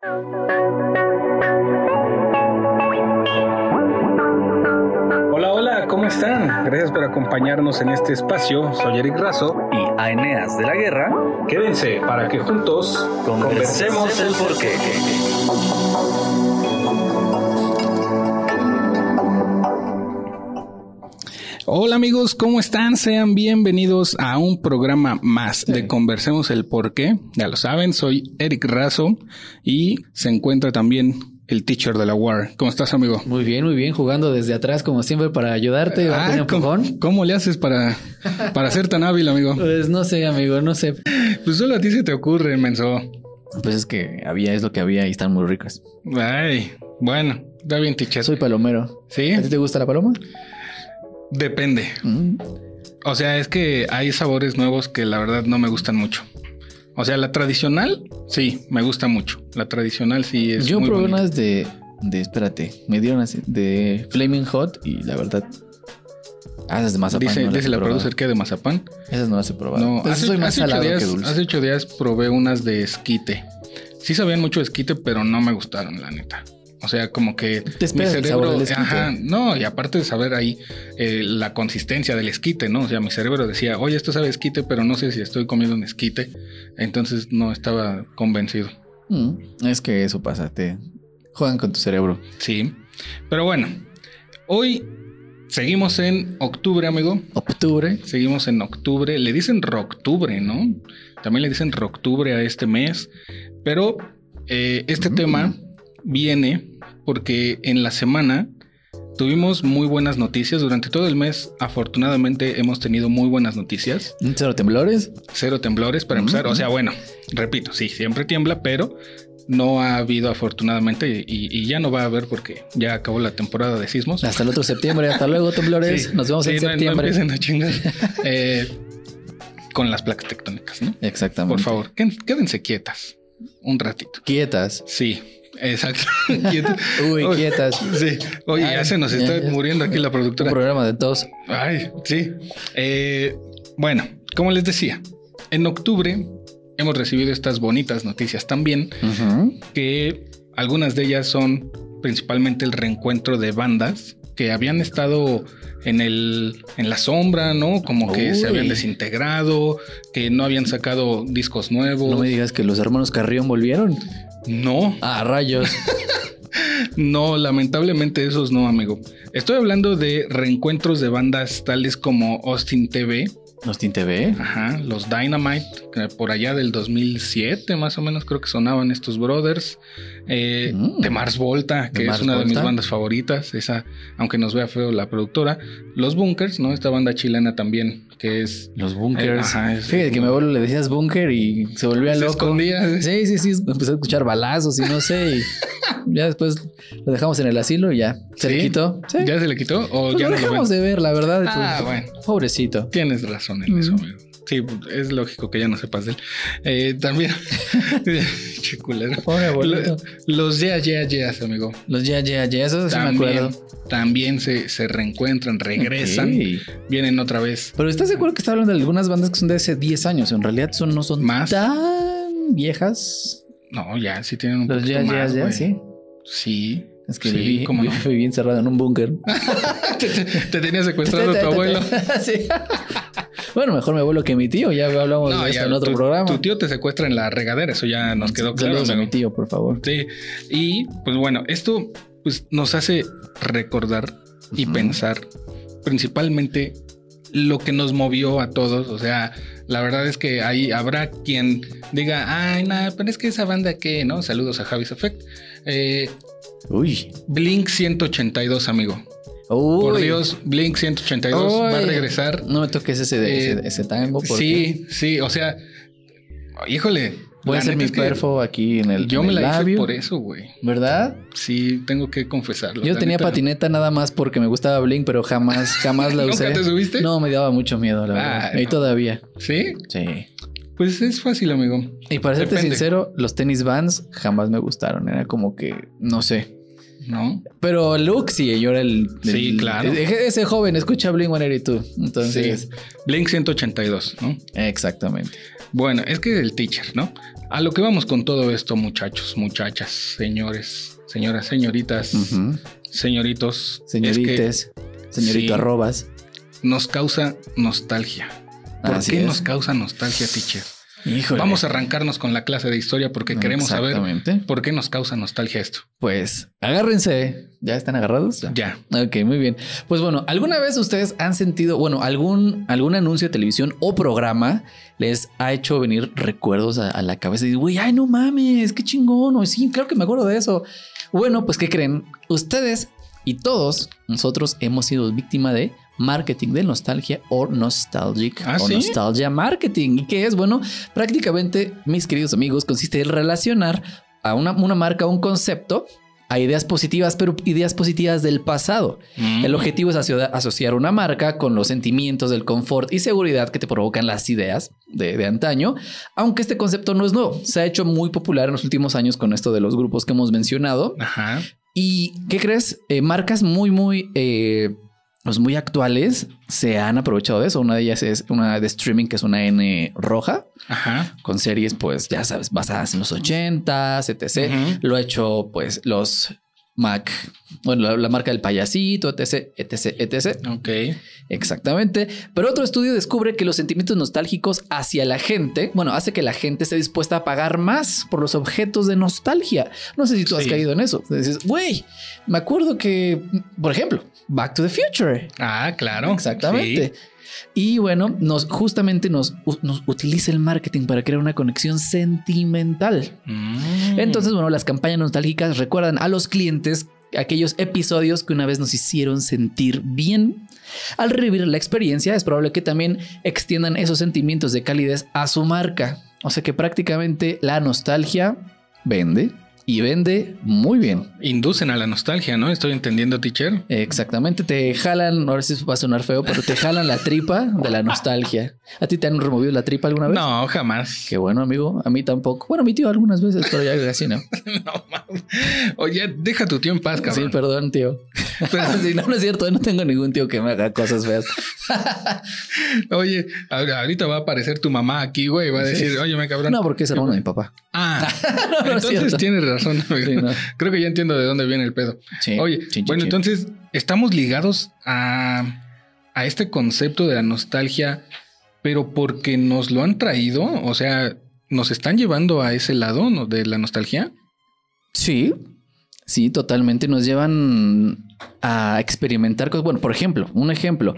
Hola, hola, ¿cómo están? Gracias por acompañarnos en este espacio. Soy Eric Razo y a Eneas de la Guerra. Quédense para que juntos conversemos el porqué. Hola amigos, ¿cómo están? Sean bienvenidos a un programa más de Conversemos el Porqué. Ya lo saben, soy Eric Razo y se encuentra también el teacher de la War. ¿Cómo estás, amigo? Muy bien, muy bien, jugando desde atrás como siempre para ayudarte. Ah, ¿cómo, ¿cómo, le haces para, para ser tan hábil, amigo? Pues no sé, amigo, no sé. Pues solo a ti se te ocurre, menso. Pues es que había, es lo que había y están muy ricas. Ay, bueno, está bien, teacher. Soy palomero. ¿Sí? ¿A ti te gusta la paloma? Depende. Mm. O sea, es que hay sabores nuevos que la verdad no me gustan mucho. O sea, la tradicional, sí, me gusta mucho. La tradicional sí es. Yo probé unas de, de, espérate, me dieron así, de Flaming Hot y la verdad. Ah, esas de mazapán. Dice, dice la producer que de mazapán. Esas no las he probado. No, hace, soy más hace, ocho días, hace ocho días probé unas de esquite. Sí sabían mucho de esquite, pero no me gustaron, la neta. O sea, como que Te mi cerebro, ajá, no, y aparte de saber ahí eh, la consistencia del esquite, ¿no? O sea, mi cerebro decía, oye, esto sabe esquite, pero no sé si estoy comiendo un esquite. Entonces no estaba convencido. Mm, es que eso pasa, te juegan con tu cerebro. Sí, pero bueno, hoy seguimos en octubre, amigo. Octubre. Seguimos en octubre. Le dicen roctubre, ¿no? También le dicen roctubre a este mes, pero eh, este mm. tema viene porque en la semana tuvimos muy buenas noticias. Durante todo el mes, afortunadamente, hemos tenido muy buenas noticias. ¿Cero temblores? Cero temblores para empezar. O sea, bueno, repito, sí, siempre tiembla, pero no ha habido afortunadamente y, ya no va a haber porque ya acabó la temporada de sismos. Hasta el otro septiembre, hasta luego temblores. Nos vemos en septiembre. No, a chingar. eh, con las placas tectónicas, ¿no? Exactamente. Por favor, quédense quietas un ratito. Quietas. Sí. Exacto. Uy, quietas. Sí. Oye, ya se nos está muriendo aquí la productora. Un programa de tos. Ay, sí. Eh, bueno, como les decía, en octubre hemos recibido estas bonitas noticias también, que algunas de ellas son principalmente el reencuentro de bandas que habían estado en el en la sombra, ¿no? Como que se habían desintegrado, que no habían sacado discos nuevos. No me digas que los hermanos Carrión volvieron. No. Ah, rayos. no, lamentablemente esos no, amigo. Estoy hablando de reencuentros de bandas tales como Austin TV, Austin TV. Ajá, los Dynamite, por allá del 2007 más o menos creo que sonaban estos brothers. Eh, mm. De Mars Volta, que es una de mis bandas favoritas, esa, aunque nos vea feo la productora. Los Bunkers, ¿no? Esta banda chilena también, que es... Los Bunkers. Eh, Fíjate que mi abuelo le decías Bunker y se volvía se loco. Escondía. Sí, sí, sí, empecé a escuchar balazos y no sé, y ya después lo dejamos en el asilo y ya. ¿Se le quitó? ¿Ya se le quitó? ¿O pues ya lo dejamos de ver, la verdad. Ah, bueno. Pobrecito. Tienes razón en eso, amigo. Sí, es lógico que ya no sepas de él. Eh, también, chiculero. Los ya, ya, ya, amigo. Los ya, ya, ya, eso sí me acuerdo. También se, se reencuentran, regresan, vienen otra vez. Pero ¿estás de acuerdo que está hablando de algunas bandas que son de hace 10 años? En realidad son, no son más tan viejas. No, ya, sí tienen un Los ya, ya, ya, sí. Sí. Es que viví, como viví encerrado en un búnker. te, tenía secuestrado tu abuelo. sí. Bueno, mejor mi abuelo que mi tío. Ya hablamos de eso en otro programa. Tu tío te secuestra en la regadera. Eso ya nos quedó claro. Saludos a mi tío, por favor. Sí. Y pues bueno, esto pues, nos hace recordar y pensar principalmente lo que nos movió a todos. O sea, la verdad es que ahí habrá quien diga, ay, nada, pero es que esa banda que, ¿no? Saludos a Javis Effect. Eh, Uy. Blink 182, amigo. Por Dios, Blink 182 va a regresar. No me toques ese, eh, ese, tango. Sí, sí, o sea, híjole. Voy a hacer mi perfo aquí en el Yo me la hice por eso, güey. ¿Verdad? Sí, tengo que confesarlo. Yo tenía patineta nada más porque me gustaba Blink, pero jamás, jamás la usé. ¿Nunca te subiste? No, me daba mucho miedo, la verdad. Y todavía. ¿Sí? Sí. Pues es fácil, amigo. Y para serte sincero, los tenis vans jamás me gustaron. Era como que, no sé. ¿No? Pero Luke sí, yo era el. sí, claro. Ese joven escucha Blink 182. Entonces. Blink 182, ¿no? Exactamente. Bueno, es que el teacher, ¿no? A lo que vamos con todo esto, muchachos, muchachas, señores, señoras, señoritas, señoritos. es que Señorites, señorito Sí. arrobas. nos causa nostalgia. ¿Por Así qué es. nos causa nostalgia, teacher? Híjole. Vamos a arrancarnos con la clase de historia porque queremos saber por qué nos causa nostalgia esto. Pues agárrense. ¿Ya están agarrados? Ya. Ok, muy bien. Pues bueno, ¿alguna vez ustedes han sentido, bueno, algún, algún anuncio de televisión o programa les ha hecho venir recuerdos a, a la cabeza y güey, ay, no mames, qué chingón, o sí, claro que me acuerdo de eso. Bueno, pues ¿qué creen? Ustedes y todos nosotros hemos sido víctima de marketing de nostalgia o nostalgic ¿Ah, o sí? nostalgia marketing. ¿Y qué es? Bueno, prácticamente, mis queridos amigos, consiste en relacionar a una, una marca, un concepto, a ideas positivas, pero ideas positivas del pasado. Mm. El objetivo es aso- asociar una marca con los sentimientos del confort y seguridad que te provocan las ideas de, de antaño, aunque este concepto no es nuevo. Se ha hecho muy popular en los últimos años con esto de los grupos que hemos mencionado. Ajá. ¿Y qué crees? Eh, marcas muy, muy, eh, pues muy actuales se han aprovechado de eso. Una de ellas es una de streaming que es una N roja Ajá. con series, pues ya sabes, basadas en los 80, etc. Lo ha hecho, pues, los Mac, bueno, la, la marca del payasito, etc, etc, etc. Ok. Exactamente. Pero otro estudio descubre que los sentimientos nostálgicos hacia la gente, bueno, hace que la gente esté dispuesta a pagar más por los objetos de nostalgia. No sé si tú has caído en eso. Dices, güey, me acuerdo que, por ejemplo, Back to the Future. Ah, claro. Exactamente. Y bueno, nos justamente nos, nos utiliza el marketing para crear una conexión sentimental. Mm. Entonces, bueno, las campañas nostálgicas recuerdan a los clientes aquellos episodios que una vez nos hicieron sentir bien. Al revivir la experiencia, es probable que también extiendan esos sentimientos de calidez a su marca. O sea que prácticamente la nostalgia vende y vende muy bien. inducen a la nostalgia, ¿no? Estoy entendiendo, teacher. Exactamente, te jalan, ahora sí va a sonar feo, pero te jalan la tripa de la nostalgia. ¿A ti te han removido la tripa alguna vez? No, jamás. Qué bueno, amigo. A mí tampoco. Bueno, mi tío algunas veces, pero ya casi no. no mames. Oye, deja tu tío en paz, Sí, cabrón. perdón, tío. Pero- Sí, no, no es cierto. No tengo ningún tío que me haga cosas feas. Oye, ahorita va a aparecer tu mamá aquí, güey. Va a decir, oye, me cabrón. No, porque es hermano de mi papá. Ah, No, no es entonces tienes razón. Amigo. Sí, no. Creo que ya entiendo de dónde viene el pedo. Sí. Oye, bueno, chin. entonces estamos ligados a, a este concepto de la nostalgia, pero porque nos lo han traído, o sea, nos están llevando a ese lado ¿no? de la nostalgia. Sí, sí, totalmente. Nos llevan a experimentar cosas. Bueno, por ejemplo, un ejemplo.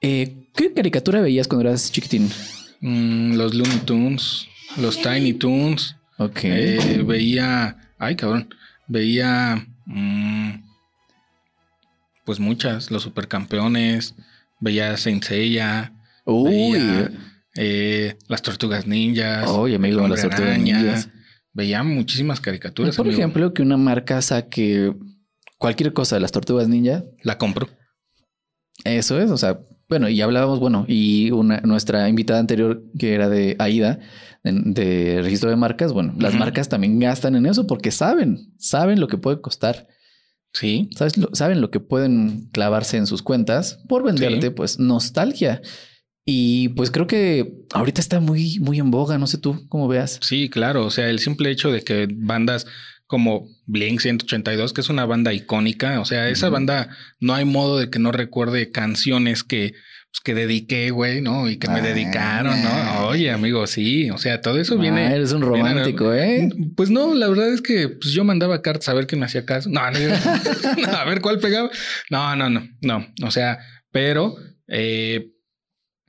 Eh, ¿Qué caricatura veías cuando eras chiquitín? Mm, los Looney Tunes, los Tiny Toons. Ok. Eh, veía, ay cabrón, veía mm, pues muchas, los supercampeones, veía Saint Seiya, Uy. veía, eh, las tortugas ninjas, Oye, amigo, las tortugas ninjas. veía muchísimas caricaturas. Por amigo. ejemplo, que una marca saque cualquier cosa de las tortugas ninja. la compro. Eso es, o sea, bueno, y hablábamos, bueno, y una, nuestra invitada anterior, que era de AIDA, de, de registro de marcas, bueno, las marcas también gastan en eso porque saben, saben lo que puede costar, Sí, ¿sabes? Lo- saben lo que pueden clavarse en sus cuentas por venderte, Sí. pues, nostalgia. Y pues creo que ahorita está muy, muy en boga, no sé tú cómo veas. sí, claro. O sea, el simple hecho de que bandas como Blink 182, que es una banda icónica, o sea, esa banda no hay modo de que no recuerde canciones que, pues, que dediqué, güey, ¿no? Y que me Ah. dedicaron, ¿no? Oye, amigo, sí, o sea, todo eso Ah, viene. eres un viene- romántico, ¿eh? Pues no, la verdad es que pues, yo mandaba cartas a ver quién me hacía caso. No, no, no, a ver cuál pegaba. No, no, no, no. O sea, pero eh,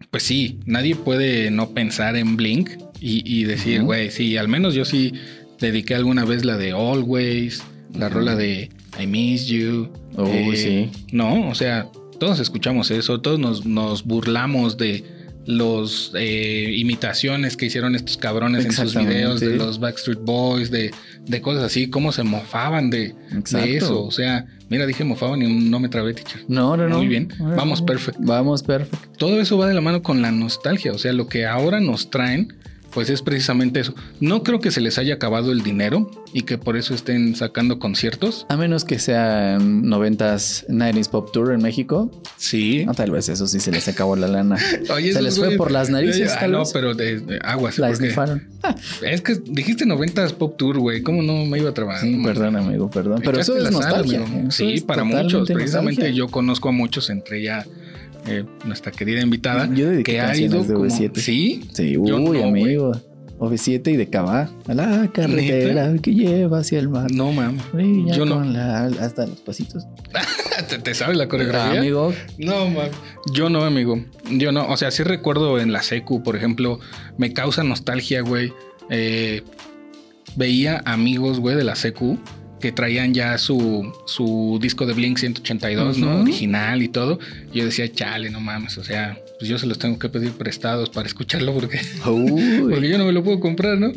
pues sí, nadie puede no pensar en Blink y, y decir, güey, sí, al menos yo sí dediqué alguna vez la de Always, la rola de I Miss You. Eh, sí. No, o sea, todos escuchamos eso, todos nos, nos burlamos de los eh, imitaciones que hicieron estos cabrones en sus videos de los Backstreet Boys, de, de cosas así, cómo se mofaban de, de eso. O sea, mira, dije mofaban y no me trabé, teacher. No, no, no. Muy bien. Vamos, perfecto. Vamos, perfecto. Todo eso va de la mano con la nostalgia, o sea, lo que ahora nos traen pues es precisamente eso. No creo que se les haya acabado el dinero y que por eso estén sacando conciertos. A menos que sean 90s, 90s Pop Tour en México. Sí. No, tal vez eso sí se les acabó la lana. Oye, se les fue por las narices. Ah, tal no, vez. pero de, de aguas. La esnifaron. Ah, Es que dijiste 90s Pop Tour, güey. ¿Cómo no me iba a trabajar? sí, perdón, amigo, perdón. Pero eso es sal, nostalgia. Eso Sí, es para muchos. Precisamente nostalgia. yo conozco a muchos, entre ella eh, nuestra querida invitada, Yo dediqué que ha ido de como... OV7. Sí, Sí, uy, no, amigo. OV7 y de Cabá. A la carretera que lleva hacia el mar. no mames. Yo no. la- hasta los pasitos. ¿Te, te sabes la coreografía? Ah, amigo, No, mames. Yo no, amigo. Yo no. O sea, sí recuerdo en la secu, por ejemplo, me causa nostalgia, güey. Eh, veía amigos, güey, de la secu que traían ya su, su disco de Blink 182, ¿no? Original y todo. Y yo decía, chale, no mames. O sea, pues yo se los tengo que pedir prestados para escucharlo porque, porque yo no me lo puedo comprar, ¿no?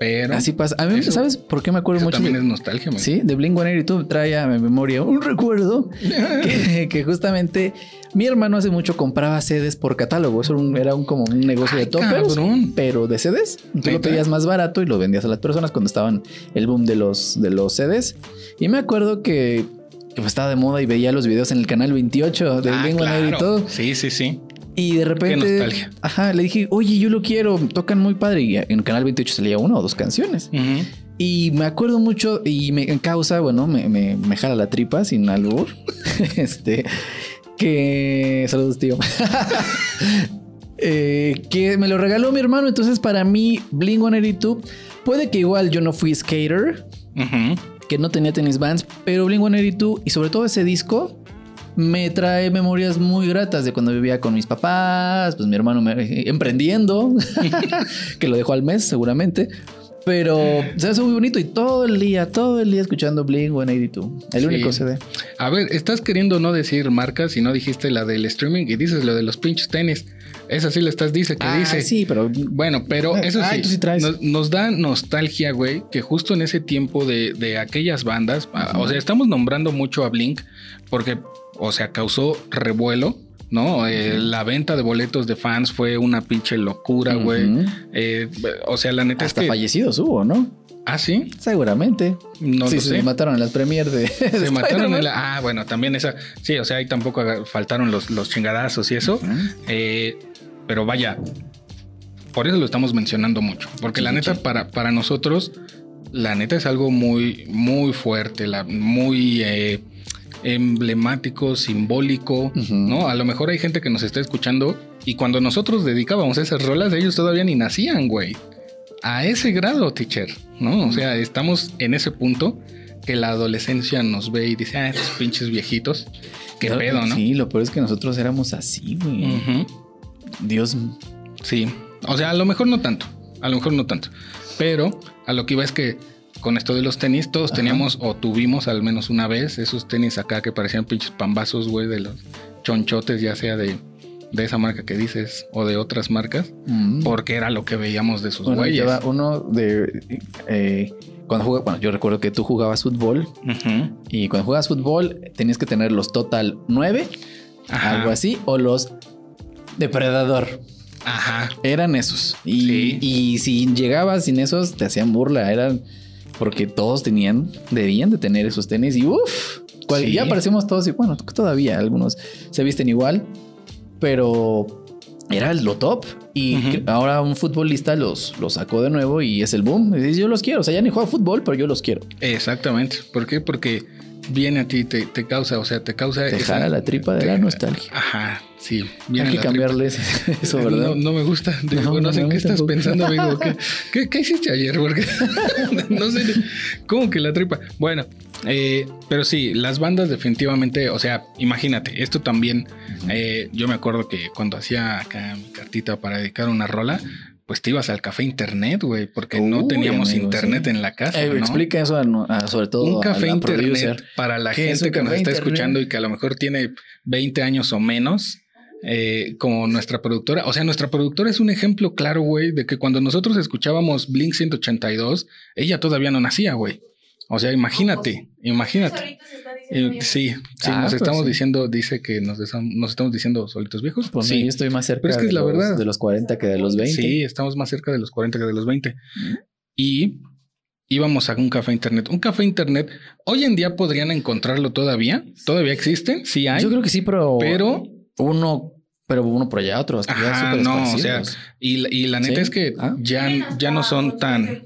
Pero Así pasa. A mí, Eso- ¿sabes por qué me acuerdo eso mucho? también de- es nostalgia, amigo. Sí, de Blink 182 trae a mi memoria un recuerdo que, que justamente mi hermano hace mucho compraba CDs por catálogo. Eso era un, era un- como un negocio Ay, de toppers, cabrón. pero de CDs. Tú lo pedías más barato y lo vendías a las personas cuando estaban el boom de los, de los CDs. Y me acuerdo que, que pues estaba de moda y veía los videos en el canal 28 de Ah, Blink claro. 182. Sí, sí, sí. Y de repente, nostalgia. ajá, le dije, oye, yo lo quiero, tocan muy padre. Y en Canal 28 salía una o dos canciones. Ujú. Y me acuerdo mucho y me causa, bueno, me, me, me jala la tripa sin albur. este, que... Saludos, tío. Eh, que me lo regaló mi hermano. Entonces, para mí, Bling 182, puede que igual yo no fui skater, que no tenía tenis bands, pero Bling 182 y sobre todo ese disco me trae memorias muy gratas de cuando vivía con mis papás, pues mi hermano me- emprendiendo, que lo dejó al mes seguramente. Pero se hace muy bonito y todo el día, todo el día escuchando Blink 182. El Sí. único CD. A ver, estás queriendo no decir marcas y no dijiste la del streaming y dices lo de los pinches tenis. Esa sí le estás dice que Ah, dice. sí, pero Bueno, pero Ah, eso sí, ay, tú sí traes. Nos, nos da nostalgia, güey, que justo en ese tiempo de, de aquellas bandas, ah, o sea, estamos nombrando mucho a Blink porque, o sea, causó revuelo, ¿no? Eh, la venta de boletos de fans fue una pinche locura, güey. Eh, o sea, la neta hasta es que... fallecidos hubo, ¿no? Ah, sí, Seguramente. no sí, lo se sé. mataron en las premiers de. Se mataron en la... Ah, bueno, también esa... Sí, o sea, ahí tampoco faltaron los, los chingadazos y eso. Eh, pero vaya, por eso lo estamos mencionando mucho. Porque Sí, la neta, para, para nosotros, la neta es algo muy, muy fuerte, la, muy eh, emblemático, simbólico. ¿no? A lo mejor hay gente que nos está escuchando y cuando nosotros dedicábamos esas rolas, ellos todavía ni nacían, güey. A ese grado, teacher, ¿no? O sea, estamos en ese punto que la adolescencia nos ve y dice, ah, estos pinches viejitos, qué pedo, ¿no? Sí, lo peor es que nosotros éramos así, güey. Dios. Sí, o sea, a lo mejor no tanto, a lo mejor no tanto, pero a lo que iba es que con esto de los tenis, todos Ajá. teníamos o tuvimos al menos una vez esos tenis acá que parecían pinches pambazos, güey, de los chonchotes, ya sea de, de esa marca que dices o de otras marcas, Mm. porque era lo que veíamos de sus Bueno, güeyes. lleva uno de. eh, cuando jugaba, bueno, yo recuerdo que tú jugabas fútbol y cuando jugabas fútbol tenías que tener los total 9, Ajá. algo así, o los depredador. Ajá. Eran esos. Y, Sí. y si llegabas sin esos, te hacían burla. Eran porque todos tenían, debían de tener esos tenis y uff. Sí. Ya parecemos todos y bueno, todavía algunos se visten igual, pero era lo top. Y ahora un futbolista los, los sacó de nuevo y es el boom. Y dice, yo los quiero. O sea, ya ni juego fútbol, pero yo los quiero. Exactamente. ¿Por qué? Porque viene a ti, te, te causa, o sea, te causa... Te esa- jala la tripa de te- la nostalgia. Ajá, sí. Hay que tripa. cambiarles eso, ¿verdad? No, no me gusta. Digo, No, sé qué estás tampoco. pensando, amigo. ¿Qué, qué, qué hiciste ayer? Porque no sé. ¿Cómo que la tripa? Bueno, eh, pero sí, las bandas definitivamente, o sea, imagínate, esto también, eh, yo me acuerdo que cuando hacía acá mi cartita para dedicar una rola, pues te ibas al café internet, güey, porque no teníamos amigo, internet sí. en la casa. Eh, ¿no? Explica eso a- sobre todo un a café la internet producer. para la ¿Qué es gente que nos está internet? escuchando y que a lo mejor tiene 20 años o menos, eh, como nuestra productora. O sea, nuestra productora es un ejemplo claro, güey, de que cuando nosotros escuchábamos Blink 182, ella todavía no nacía, güey. O sea, imagínate, imagínate. Diciendo Eh, sí, sí, Ah, nos pues estamos sí. diciendo, dice que nos, nos estamos diciendo solitos viejos. Pues sí, yo estoy más cerca Pero es que es de, la los, verdad. de los 40 que de los 20. Sí, estamos más cerca de los 40 que de los 20. Y íbamos a un café internet. Un café internet, hoy en día podrían encontrarlo todavía. ¿Todavía existen? Sí hay. Yo creo que sí, pero. Pero, Uno, pero uno por allá, otro Ajá, no, o sea, y, la- y la neta ¿Sí? es que Ah. ya, ya no son tan...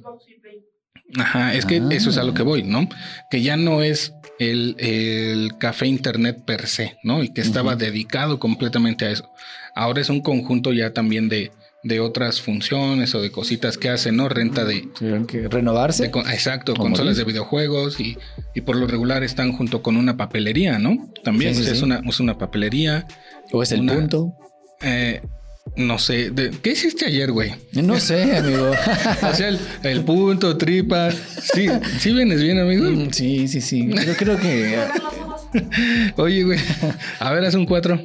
Ajá, es que Ah. eso es a lo que voy, ¿no? Que ya no es el, el café internet per se, ¿no? Y que estaba Ujú. dedicado completamente a eso. Ahora es un conjunto ya también de, de otras funciones o de cositas que hacen, ¿no? Renta de, que renovarse. de exacto, consolas de videojuegos y, y por lo regular están junto con una papelería, ¿no? También Sí, sí, es, sí. una, es una papelería. O es el una- punto. eh, no sé, de- ¿qué hiciste ayer, güey? No sé, amigo. O sea, el, el punto, tripa. Sí, sí vienes bien, amigo. Mm, sí, sí, sí. Yo creo que. Oye, güey. A ver, haz un 4.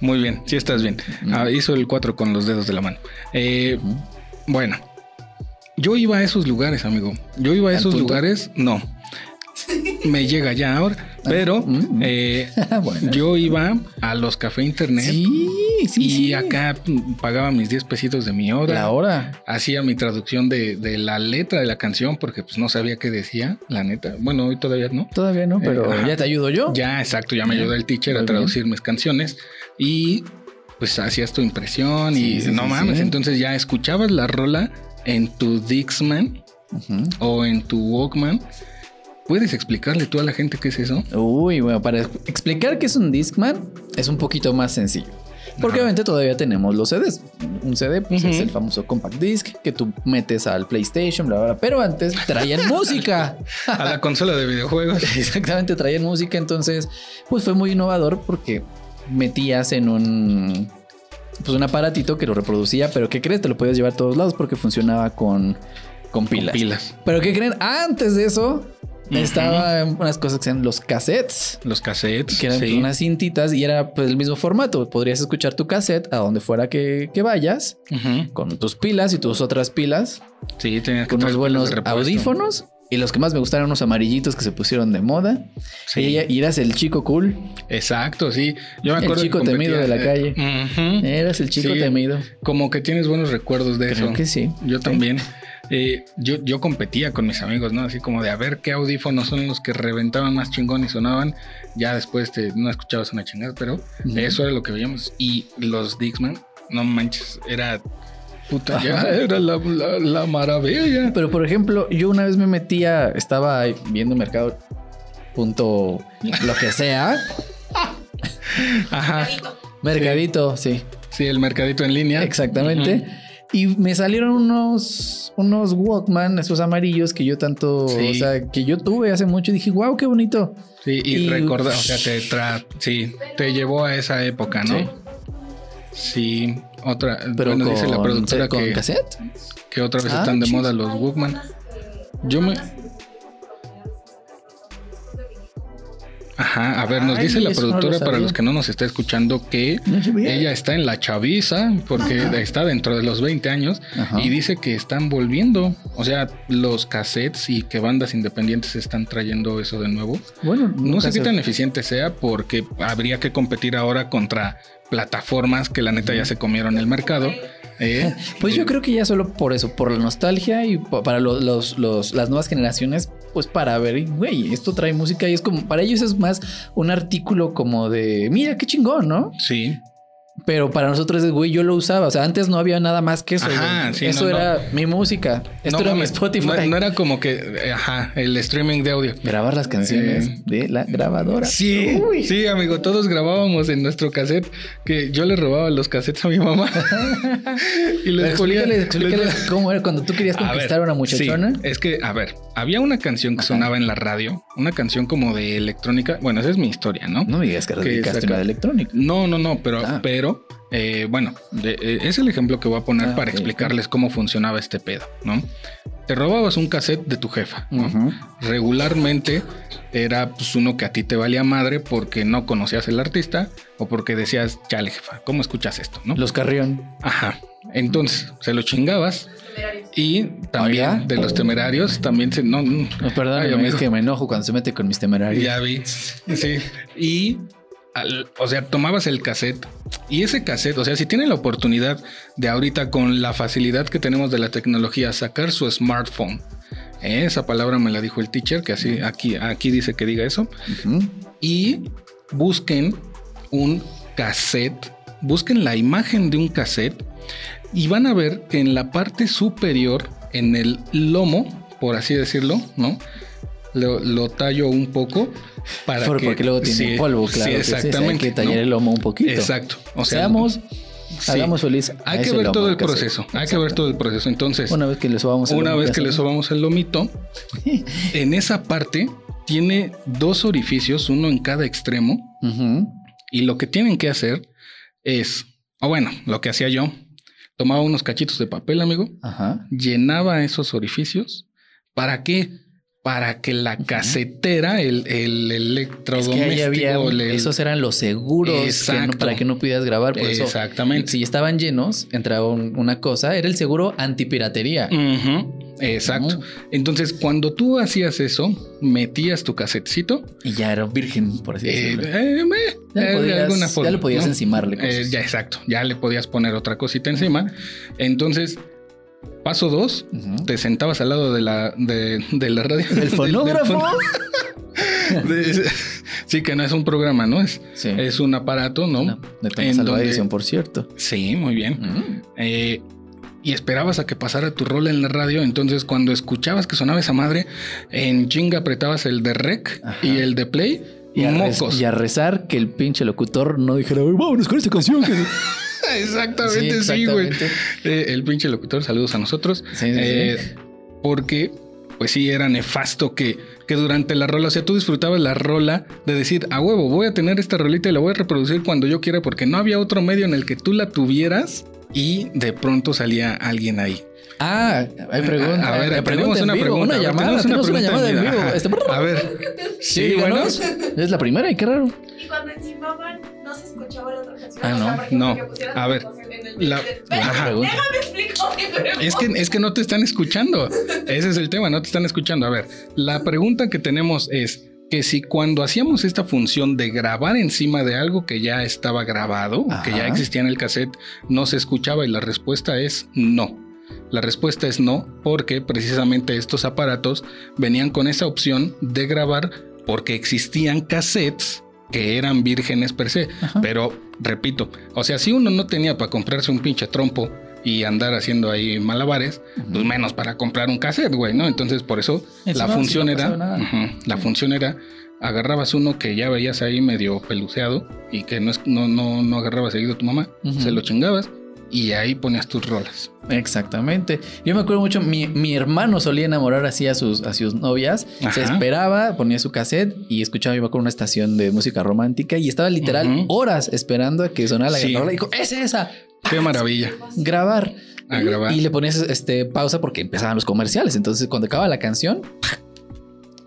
Muy bien, sí estás bien. Ah, hizo el 4 con los dedos de la mano. Eh, bueno, yo iba a esos lugares, amigo. Yo iba a ¿Al esos punto? lugares, no. Me llega ya ahora, pero Mm. eh, Bueno. yo iba a los café internet Sí, sí, y sí. acá pagaba mis 10 pesitos de mi hora. La hora. hacía mi traducción de, de la letra de la canción porque pues no sabía qué decía, la neta. Bueno, hoy todavía no. Todavía no, pero Eh, ya te ayudo yo. Ya, exacto, ya me ayudó el teacher Muy a traducir mis canciones y pues hacías tu impresión y no mames, entonces ya escuchabas la rola en tu Dixman Ujú. o en tu Walkman. ¿Puedes explicarle tú a la gente qué es eso? Uy, bueno, para explicar qué es un Discman es un poquito más sencillo. Porque Ajá. obviamente todavía tenemos los CDs. Un CD pues, es el famoso compact disc que tú metes al PlayStation, bla, bla, bla. Pero antes traían música. A la consola de videojuegos. Exactamente, traían música. Entonces, pues fue muy innovador porque metías en un pues un aparatito que lo reproducía, pero ¿qué crees? Te lo podías llevar a todos lados porque funcionaba con, con pilas. Pilas. Pero ¿qué creen? Antes de eso, Ujú. estaban unas cosas que llaman los cassettes Los cassettes. que eran sí. unas cintitas y era pues el mismo formato. Podrías escuchar tu cassette a donde fuera que, que vayas con tus pilas y tus otras pilas, Sí, tenías que unos buenos audífonos y los que más me gustaron unos amarillitos que se pusieron de moda. Sí. Y, y eras el chico cool, Exacto, sí. Yo me El acuerdo que chico temido de la calle. eh, ujú. eras el chico Sí. temido. Como que tienes buenos recuerdos de Creo eso. que sí. Yo también. Eh, yo, yo competía con mis amigos, ¿no? Así como de a ver qué audífonos son los que reventaban más chingón y sonaban. Ya después te, no escuchabas una chingada, pero eso era lo que veíamos. Y los Dixman, no manches, era puta, ya era la, la- la maravilla. Pero por ejemplo, yo una vez me metía, estaba viendo mercado punto lo que sea, Ajá. mercadito, sí. Sí, el mercadito en línea. Exactamente. Y me salieron unos, unos Walkman, esos amarillos que yo tanto, Sí. o sea, que yo tuve hace mucho y dije, wow, qué bonito. Sí, y, Y- recordar, o sea, te tra sí, te llevó a esa época, ¿no? Sí. otra, Pero bueno, con, dice la productora con que, cassette. que otra vez Ah, están de chis. moda los Walkman. Yo me. Ajá, a ver, nos Ay, dice la eso no lo productora para los que no nos está escuchando que ella está en la chaviza porque está dentro de los 20 años Ajá. y dice que están volviendo. O sea, los cassettes y que bandas independientes están trayendo eso de nuevo. Bueno, No sé qué tan eficiente sea porque habría que competir ahora contra plataformas que la neta ya se comieron el mercado. ¿eh? Pues yo creo que ya solo por eso, por la nostalgia y pa- para lo- los, los- las nuevas generaciones, pues para ver, güey, esto trae música y es como, para ellos es más un artículo como de, mira, qué chingón, ¿no? Sí, Pero para nosotros es, güey, yo lo usaba, o sea, antes no había nada más que eso. Ajá, sí, eso no, era mi música, esto No era mi Spotify. No, no era como que, ajá, el streaming de audio. Grabar las canciones Eh, de la grabadora. Sí, sí, amigo, todos grabábamos en nuestro cassette, que yo le robaba los cassettes a mi mamá. y les ponía- les- cómo era cuando tú querías A ver, conquistar a una muchachona. sí, es que, a ver, había una canción que sonaba en la radio, una canción como de electrónica. Bueno, esa es mi historia, ¿no? No me digas que Que de electrónica. No, no, no, pero, Ah. pero, eh, bueno, de- eh, es el ejemplo que voy a poner Ah, para explicarles cómo funcionaba este pedo, ¿no? Te robabas un cassette de tu jefa. Regularmente era pues uno que a ti te valía madre porque no conocías el artista o porque decías, chale jefa, ¿cómo escuchas esto? ¿no? Los Carrión. Ajá. Entonces, se lo chingabas Y también Oiga. de los temerarios, también se. No, no. No, perdón, Ay, es que me enojo cuando se mete con mis temerarios. Ya vi. Sí. Y, al- o sea, tomabas el cassette y ese cassette, o sea, si tienen la oportunidad de ahorita con la facilidad que tenemos de la tecnología sacar su smartphone. Esa palabra me la dijo el teacher, que así aquí, aquí dice que diga eso. Y busquen un cassette, busquen la imagen de un cassette y van a ver que en la parte superior, en el lomo, por así decirlo, ¿no? Lo, lo tallo un poco para Por- que porque luego tiene sí, polvo, sí, claro. que sí, exactamente. hay que tallar ¿no? el lomo un poquito. Exacto. O sea, Seamos, hagamos feliz. Hay que ver lomo todo el proceso. Hay que ver todo el proceso. Entonces, Una vez que le sobamos el una lomo vez que le cassette. sobamos el lomito, en esa parte tiene dos orificios, uno en cada extremo. Y lo que tienen que hacer es, o bueno, lo que hacía yo, tomaba unos cachitos de papel, amigo, Ajá. llenaba esos orificios. ¿Para qué? Para que la casetera, el, el Es electrodoméstico, que ahí había, el- esos eran los seguros que no- para que no pudieras grabar. Por eso, Exactamente. si estaban llenos, entraba un- una cosa, era el seguro antipiratería. Exacto. Entonces, cuando tú hacías eso, metías tu casetcito. Y ya era virgen, por así eh, decirlo. eh, Ya le eh, de podías- alguna ya forma. le podías ¿no? encimarle cosas. ya, exacto. Ya le podías poner otra cosita encima. Entonces, paso dos, te sentabas al lado de la, de, de la radio. ¿El del- del fonógrafo? fon- de- sí, que no es un programa, ¿no? Es, Sí. es un aparato, ¿no? No, En donde- Edison, por cierto. Sí, muy bien. Eh, y esperabas a que pasara tu rol en la radio. Entonces, cuando escuchabas que sonaba esa madre, en chinga apretabas el de rec Ajá. y el de play. Y a, mocos. y a rezar que el pinche locutor no dijera, "Ay, vámonos con esta canción. que-". Exactamente, Sí, güey. Eh, el pinche locutor, saludos a nosotros. Sí, sí, sí. Eh, Porque, pues sí, era nefasto que, que durante la rola, o sea, tú disfrutabas la rola de decir, a huevo, voy a tener esta rolita y la voy a reproducir cuando yo quiera, porque no había otro medio en el que tú la tuvieras y de pronto salía alguien ahí. Ah, hay pregunta. A ver, hay tenemos en una pregunta. Una a ver, llamada, tenemos una pregunta llamada en vivo. Este- A ver. Sí, díganos. bueno. Es la primera y qué raro. Y cuando encimaban, no se escuchaba la otra canción. Ah, O sea, no, no. A ver, canción en el la- pregunta. Déjame explico mi pregunta. Es que, es que no te están escuchando. Ese es el tema, no te están escuchando. A ver, la pregunta que tenemos es que si cuando hacíamos esta función de grabar encima de algo que ya estaba grabado, que ya existía en el cassette, no se escuchaba y la respuesta es no. La respuesta es no, porque precisamente estos aparatos venían con esa opción de grabar porque existían cassettes que eran vírgenes per se. Ajá. Pero, repito, o sea, si uno no tenía para comprarse un pinche trompo y andar haciendo ahí malabares, pues menos para comprar un cassette, güey, ¿no? Entonces, por eso la si función no era, nada. Ujú, la función era agarrabas uno que ya veías ahí medio peluceado y que no, es- no, no, no agarraba seguido tu mamá, Ujú. se lo chingabas y ahí ponías tus rolas. Exactamente. Yo me acuerdo mucho, mi, mi hermano solía enamorar así a sus, a sus novias. Se Ajá. esperaba, ponía su cassette y escuchaba, iba con una estación de música romántica y estaba literal Ujú. horas esperando a que sonara la Sí. rola y dijo, es esa, Qué maravilla. grabar. A grabar. Y le ponías este, pausa porque empezaban los comerciales. Entonces, cuando acaba la canción,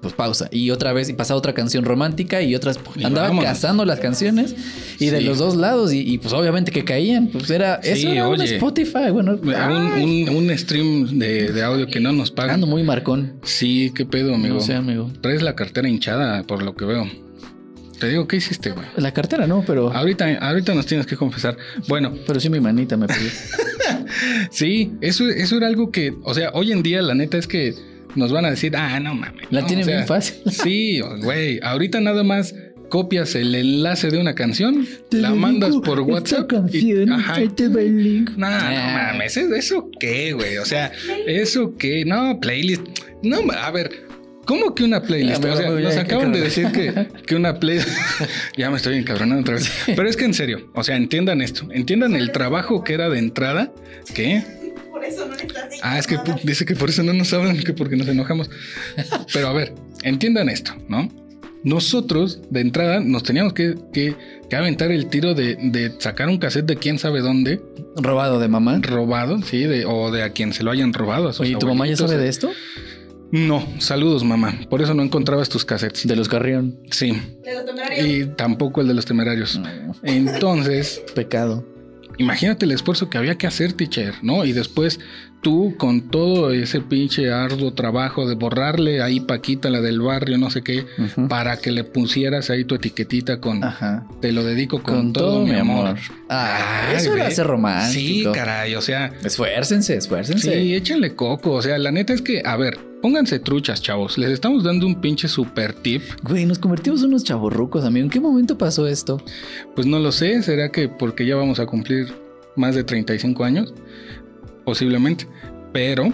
pues pausa. Y otra vez, y pasaba otra canción romántica y otras. Y andaba vámonos. cazando las canciones y de Sí. los dos lados. Y, y, pues obviamente que caían. Pues era. Sí, eso era un oye. Spotify. Bueno, Un, un- un stream de, de audio que no nos pagan. ando muy marcón. Sí, qué pedo, amigo. No sé, amigo. Traes la cartera hinchada por lo que veo. Te digo, ¿qué hiciste, güey? La cartera no, pero. Ahorita, ahorita nos tienes que confesar. Bueno, Pero sí mi manita me pidió. sí, eso, eso era algo que, o sea, hoy en día la neta es que nos van a decir, ah, no mames. La no", tiene o sea, bien fácil. Sí, güey, ahorita nada más copias el enlace de una canción, la mandas por WhatsApp. y- ajá, te va el link. No, no Ah. mames, ¿eso- ¿eso qué, güey? O sea, ¿eso qué? No, playlist. No, a ver, ¿cómo que una playlist? Ya, O sea, nos acaban de decir que, que una playlist. ya me estoy encabronando otra vez. Pero es que en serio, o sea, entiendan esto, entiendan el trabajo que era de entrada. ¿Qué? Por eso no estás Ah, es que dice que por eso no nos hablan, que porque nos enojamos. Pero a ver, entiendan esto, ¿no? Nosotros, de entrada, nos teníamos que, que- que aventar el tiro de, de sacar un cassette de quién sabe dónde, Robado de mamá. robado, sí, de, o de a quien se lo hayan robado. A sus Oye, ¿tu mamá ya sabe de esto? No, saludos, mamá. Por eso no encontrabas tus cassettes. De los Carrión. Sí, De los temerarios. y tampoco el de los temerarios. No, Entonces, pecado. imagínate el esfuerzo que había que hacer, teacher, ¿no? Y después tú con todo ese pinche arduo trabajo de borrarle ahí Paquita, la del barrio, no sé qué, para que le pusieras ahí tu etiquetita con Ajá. te lo dedico con, todo, mi amor. Ah, Ay, eso era ser romántico. Sí, caray, o sea, Esfuércense, esfuércense. sí, échenle coco. O sea, la neta es que, a ver, pónganse truchas, chavos. Les estamos dando un pinche super tip. Güey, nos convertimos en unos chavorrucos, amigo. ¿En qué momento pasó esto? Pues no lo sé, ¿será que porque ya vamos a cumplir más de 35 años? Posiblemente. Pero,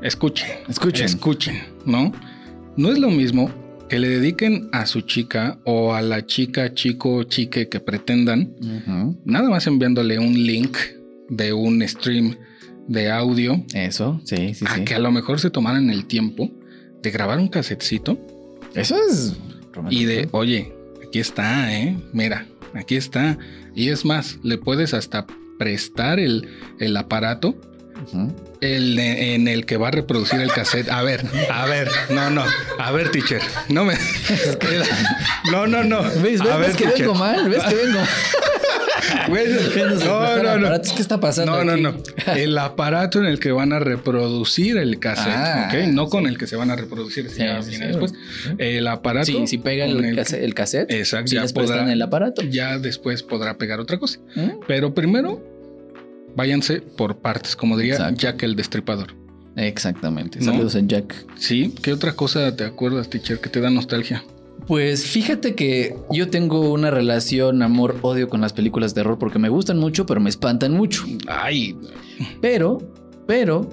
escuchen. Escuchen. Escuchen, ¿no? No es lo mismo que le dediquen a su chica o a la chica, chico, chique que pretendan, nada más enviándole un link de un stream de audio Eso, sí, sí, a sí. que a lo mejor se tomaran el tiempo de grabar un casetcito Eso es romántico. y de, oye, aquí está, ¿eh? Mira, aquí está. Y es más, le puedes hasta prestar el, el aparato el, en el que va a reproducir el cassette. A ver, a ver, no, no. A ver, teacher. No me. No, no, no. ¿Ves, ves, a ver, ves que vengo mal? ¿Ves que vengo? No, no, no. aparatos. ¿Qué está pasando? No, no, aquí? no. El aparato en el que van a reproducir el cassette, Ah, ¿ok? No con el que se van a reproducir, Sí, después. El aparato. Sí, si pega el, case- el cassette, Exacto, sí ya les podrá- el aparato. Ya después podrá pegar otra cosa. ¿Mm? Pero primero, váyanse por partes, como diría Exacto. Jack el Destripador. Exactamente. ¿No? Saludos a Jack. Sí, ¿qué otra cosa te acuerdas, teacher, que te da nostalgia? Pues fíjate que yo tengo una relación amor-odio con las películas de terror porque me gustan mucho, pero me espantan mucho. Ay, Pero, pero,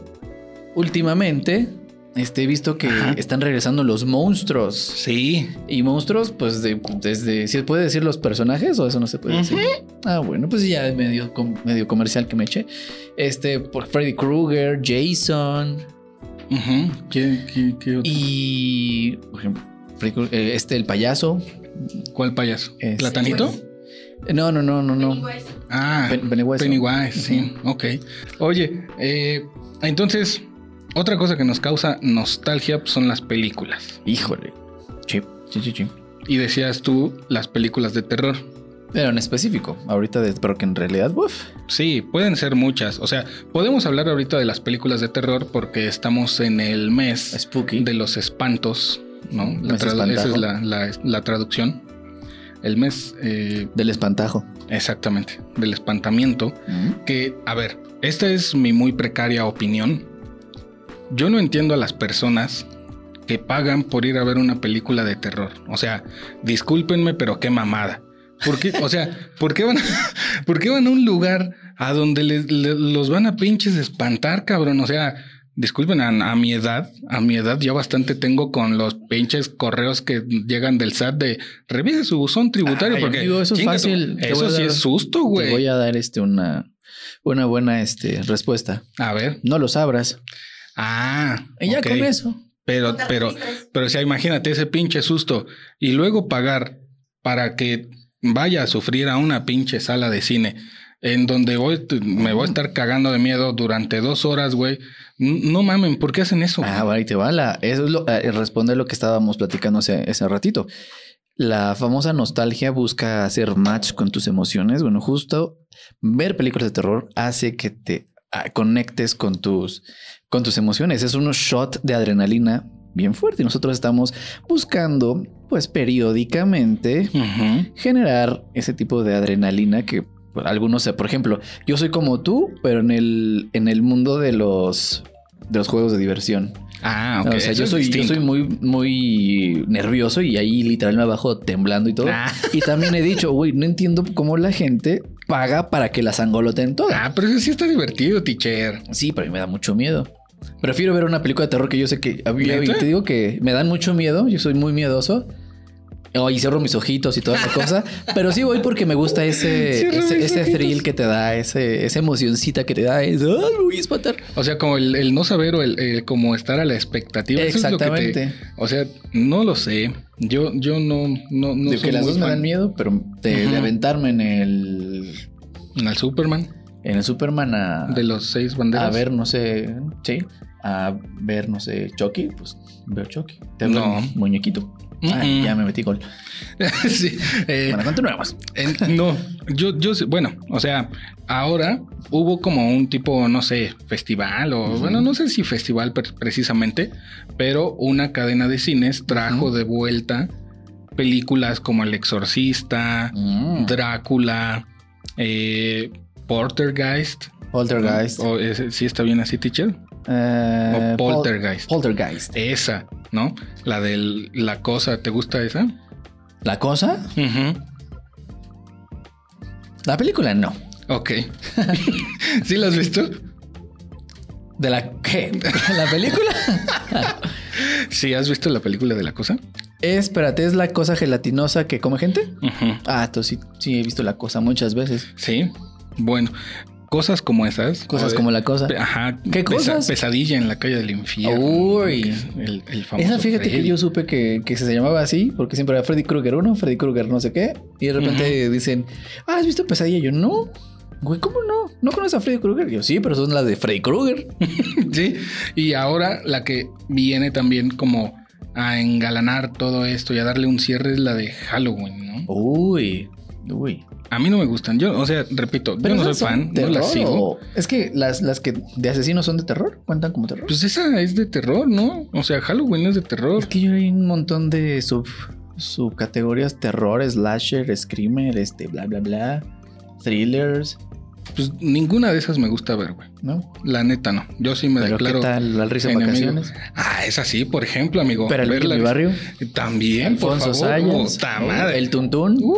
últimamente, este, he visto que Ajá. están regresando los monstruos. sí. Y monstruos, pues de, desde, ¿se puede decir los personajes o eso no se puede decir? Ah, bueno, pues ya medio, medio comercial que me eché. Este, por Freddy Krueger, Jason. ¿Qué, qué, qué otro? y, por ejemplo, este, el payaso. ¿Cuál payaso? Este, ¿Platanito? No, no, no, no, no. Pennywise. Ah, Pen- Pennywise. Pennywise, sí, ok. Oye, eh, entonces, otra cosa que nos causa nostalgia pues, son las películas. Híjole. Sí, sí, sí, sí. Y decías tú, las películas de terror. Pero en específico, ahorita, de, pero que en realidad, uff. Sí, pueden ser muchas. O sea, podemos hablar ahorita de las películas de terror porque estamos en el mes Spooky. de los espantos, ¿no? La esa es la, la- la traducción. El mes, eh, Del espantajo. exactamente, del espantamiento. Mm. Que, a ver, esta es mi muy precaria opinión. Yo no entiendo a las personas que pagan por ir a ver una película de terror. O sea, discúlpenme, pero qué mamada. ¿Por qué? O sea, ¿por qué van, ¿por qué van a un lugar a donde les- le- los van a pinches espantar, cabrón? O sea, disculpen, a, a mi edad, a mi edad ya bastante tengo con los pinches correos que llegan del SAT de revise su buzón tributario Ay, porque amigo, eso es fácil. Te Eso sí dar- es susto, Te güey. voy a dar este una, una buena este, respuesta. A ver. No los abras. Ah, Y ya con eso. Pero, te pero, pero, o sea, imagínate ese pinche susto y luego pagar para que vaya a sufrir a una pinche sala de cine en donde voy, me voy a estar cagando de miedo durante dos horas, güey. No mamen, ¿por qué hacen eso? Ah, ahí te va. La, eso es lo, eh, responde a lo que estábamos platicando hace, hace ratito. La famosa nostalgia busca hacer match con tus emociones. Bueno, justo ver películas de terror hace que te ah, conectes con tus, con tus emociones. Es un shot de adrenalina bien fuerte y nosotros estamos buscando, pues periódicamente, generar ese tipo de adrenalina que algunos, por ejemplo, yo soy como tú, pero en el, en el mundo de los, de los juegos de diversión. Ah, ok. o sea, eso yo soy, yo soy muy, muy nervioso y ahí literal me bajo temblando y todo. Ah. Y también he dicho, güey, no entiendo cómo la gente paga para que las angoloten todas. Ah, pero eso sí está divertido, teacher. Sí, pero a mí me da mucho miedo. Prefiero ver una película de terror que yo sé que... Y te digo que me dan mucho miedo. Yo soy muy miedoso. Oh, y cierro mis ojitos y toda esa cosa. Pero sí voy porque me gusta ese, ese, thrill que te da, ese, esa emocioncita que te da. Es, "Ay, me voy a espantar. O sea, como el, el no saber o el, el como estar a la expectativa. Eso es lo que te- Exactamente. o sea, no lo sé. Yo, yo no, no, no Digo soy que las dos me dan miedo, pero de, de aventarme en el, Al Superman en el Superman a, de los seis banderas. a ver, no sé. Sí. a ver, no sé, Chucky, pues veo Chucky. Te No. Ay, Mm-mm. ya me metí gol. sí. eh, Bueno, continuemos. No, yo, yo, bueno, o sea, ahora hubo como un tipo, no sé, festival o, bueno, no sé si festival pre- precisamente, pero una cadena de cines trajo de vuelta películas como El Exorcista, Mm. Drácula, eh, Poltergeist. Poltergeist. O, ese- ¿Sí está bien así, teacher? Eh, o Pol- Poltergeist. Poltergeist. Esa, ¿no? La de la cosa, ¿te gusta esa? ¿La cosa? La película no. Ok. ¿Sí la has visto? ¿De la qué? ¿La película? ¿Sí has visto la película de la cosa? Espérate, ¿es la cosa gelatinosa que come gente? Ah, entonces sí, sí he visto la cosa muchas veces. Sí. Bueno, cosas como esas. Cosas de- como la cosa. Ajá. ¿Qué pesa- cosas? pesadilla en la calle del infierno. Uy. El, el famoso. Esa fíjate Freddy. que yo supe que, que se llamaba así, porque siempre era Freddy Krueger 1, Freddy Krueger no sé qué, y de repente dicen, ah, ¿has visto Pesadilla? Y yo, no. Güey, ¿cómo no? ¿No conoces a Freddy Krueger? Yo, sí, pero son las de Freddy Krueger. Sí. Y ahora la que viene también como a engalanar todo esto y a darle un cierre es la de Halloween, ¿no? Uy, uy. A mí no me gustan. Yo, o sea, repito, yo no soy fan, no terror las sigo. Es que las, las que de asesinos son de terror, cuentan como terror. Pues esa es de terror, ¿no? O sea, Halloween es de terror. es que yo hay un montón de sub, subcategorías: terror, slasher, screamer, este, bla, bla, bla, thrillers, Pues ninguna de esas me gusta ver, güey. ¿no? La neta no. Yo sí me Pero declaro. ¿qué tal la risa en vacaciones? Ah, es así, por ejemplo, amigo. Pero el Verla- mi barrio, También, por Alfonso favor. Sayas, Puta madre. el Tuntún. Uh,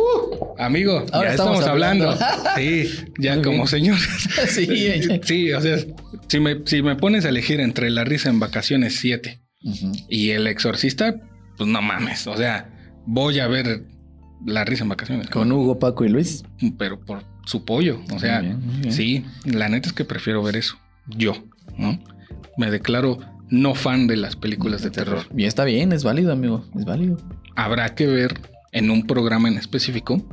amigo, Ahora ya estamos estamos, hablando. hablando. Sí, ya Muy como señores. Sí. sí, o sea, si me, si me pones a elegir entre La risa en vacaciones 7 Ujú. y El exorcista, pues no mames. O sea, voy a ver La risa en vacaciones. Con Hugo, Paco y Luis. pero por su pollo. O sea, Muy bien, muy bien. sí, la neta es que prefiero ver eso. Yo, ¿no? Me declaro no fan de las películas de terror. Y está bien, es válido, amigo. Es válido. Habrá que ver en un programa en específico,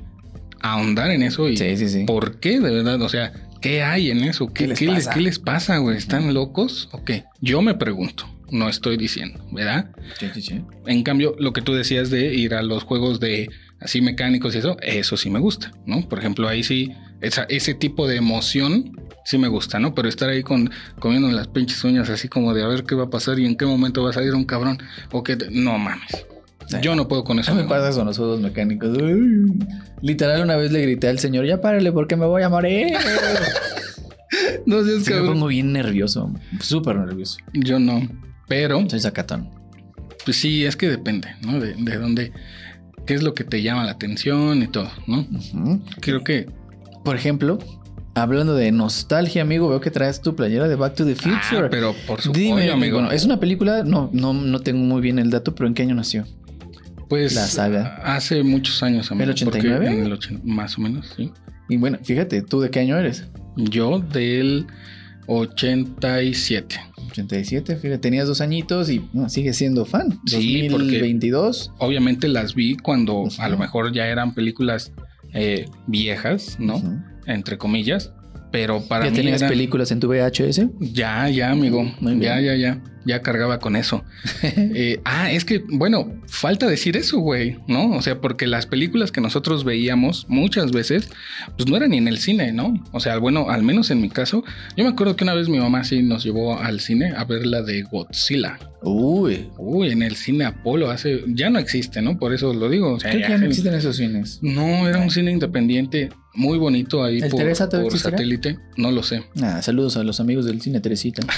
ahondar en eso y Sí, sí, sí. por qué, de verdad. O sea, ¿qué hay en eso? ¿Qué, ¿Qué les qué les, pasa? qué les pasa, güey? ¿Están locos o qué? Yo me pregunto, no estoy diciendo, ¿verdad? Sí, sí, sí. En cambio, lo que tú decías de ir a los juegos de así mecánicos y eso, eso sí me gusta, ¿no? Por ejemplo, ahí sí, esa, ese tipo de emoción sí me gusta, ¿no? Pero estar ahí con, comiendo las pinches uñas así como de a ver qué va a pasar y en qué momento va a salir un cabrón o que no mames. Yo no puedo con eso. Eso me amigo. pasa con los juegos mecánicos. Uy. Literal, una vez le grité al señor, ya párale porque me voy a morir. No seas Sí, me cabrón. pongo bien nervioso, súper nervioso. Yo no. Pero, Soy sacatón. pues sí, es que depende, ¿no? De, de dónde, qué es lo que te llama la atención y todo, ¿no? Creo que Por ejemplo, hablando de nostalgia, amigo, veo que traes tu playera de Back to the Ah, Future. pero por su Dime, amigo. bueno, es una película, no, no, no tengo muy bien el dato, pero ¿en qué año nació? Pues la saga. hace muchos años, amigo. ¿El 89? porque en el más o menos, sí. Y bueno, fíjate, ¿tú de qué año eres? Yo del 87. 87, fíjate, tenías dos añitos y bueno, sigues siendo fan. Sí, porque- 2022. Obviamente las vi cuando a lo mejor ya eran películas eh, viejas, ¿no? Entre comillas. Pero para ¿Ya mí tenías eran- películas en tu VHS? Ya, ya, amigo. Muy bien. Ya, ya, ya. Ya cargaba con eso. Eh, ah, es que, bueno, falta decir eso, güey, ¿no? O sea, porque las películas que nosotros veíamos muchas veces, pues no eran ni en el cine, ¿no? O sea, bueno, al menos en mi caso, yo me acuerdo que una vez mi mamá sí nos llevó al cine a ver la de Godzilla. Uy, Uy, en el cine Apolo hace, ya no existe, ¿no? Por eso lo digo. O sea, creo que ya ya- no existen esos cines. No, era un cine independiente muy bonito ahí ¿El por, Teresa satélite. No lo sé. Ah, saludos a los amigos del cine Teresita.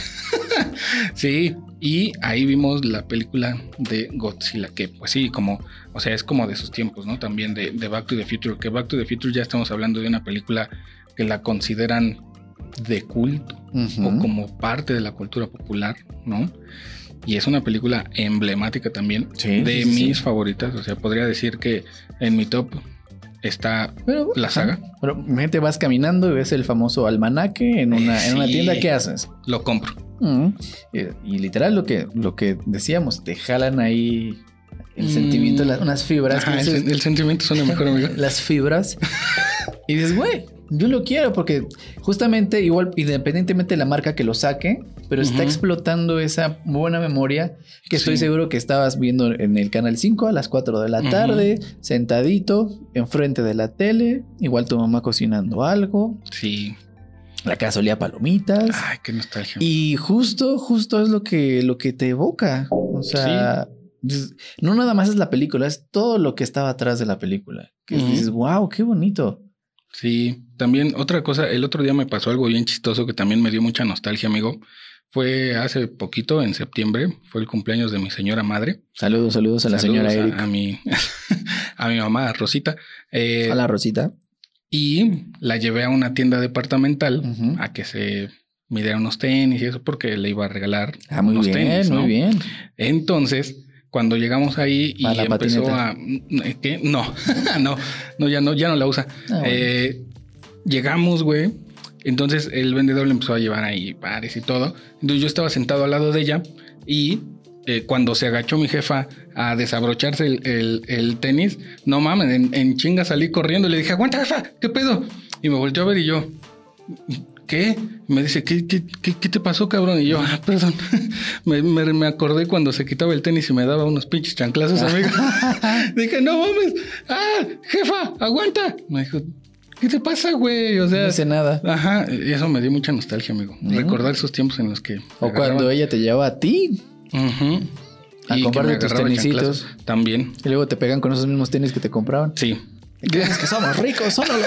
Sí, y ahí vimos la película de Godzilla, que pues sí, como, o sea, es como de sus tiempos, ¿no? También de, de Back to the Future, que Back to the Future ya estamos hablando de una película que la consideran de culto o como parte de la cultura popular, ¿no? Y es una película emblemática también, Sí, de sí, mis sí. favoritas, o sea, podría decir que en mi top está Pero, la saga. Pero te vas caminando y ves el famoso almanaque en una, en una tienda. ¿Qué haces? lo compro. Mm. Y, y literal lo que, lo que decíamos, te jalan ahí el Mm. sentimiento, las- unas fibras. Ajá, el, dices, sen- el sentimiento suena mejor, amigo. las fibras. y dices, güey, yo lo quiero porque justamente igual, independientemente de la marca que lo saque, pero está explotando esa buena memoria que estoy Sí. seguro que estabas viendo en el canal 5 a las 4 de la tarde, sentadito, enfrente de la tele, igual tu mamá cocinando algo, Sí. la casa olía palomitas. Ay, qué nostalgia. Y justo, justo es lo que, lo que te evoca. O sea, no nada más es la película, es todo lo que estaba atrás de la película. Que dices, wow, qué bonito. Sí, también otra cosa, el otro día me pasó algo bien chistoso que también me dio mucha nostalgia, amigo. Fue hace poquito, en septiembre, fue el cumpleaños de mi señora madre. Saludos, saludos a la Saludos señora a- Erika. A, mi, a mi mamá, Rosita. Eh, Hola, Rosita. Y la llevé a una tienda departamental a que se midiera unos tenis y eso porque le iba a regalar Ah, muy unos bien, tenis, ¿no? muy bien. Entonces, cuando llegamos ahí y la empezó patineta. a... ¿Qué? No, no, no, ya no, ya no la usa. Ah, bueno. Eh, llegamos, güey. Entonces el vendedor le empezó a llevar ahí pares y todo. Entonces yo estaba sentado al lado de ella y eh, cuando se agachó mi jefa a desabrocharse el, el- el tenis, no mames, en, en chinga salí corriendo y le dije, aguanta jefa, ¿qué pedo? Y me volteó a ver y yo, ¿qué? Me dice, ¿qué, qué, qué, qué te pasó, cabrón? Y yo, ah, perdón, me, me- me acordé cuando se quitaba el tenis y me daba unos pinches chanclazos, amigo. dije, no mames, ah, jefa, aguanta. Me dijo, ¿qué te pasa, güey? O sea, no hice nada. Ajá, y eso me dio mucha nostalgia, amigo. Recordar esos tiempos en los que. O cuando ella te lleva a ti Ujú. a Y comprarte tus tenisitos. También. y luego te pegan con esos mismos tenis que te compraban. Sí. Es que somos ricos, solo.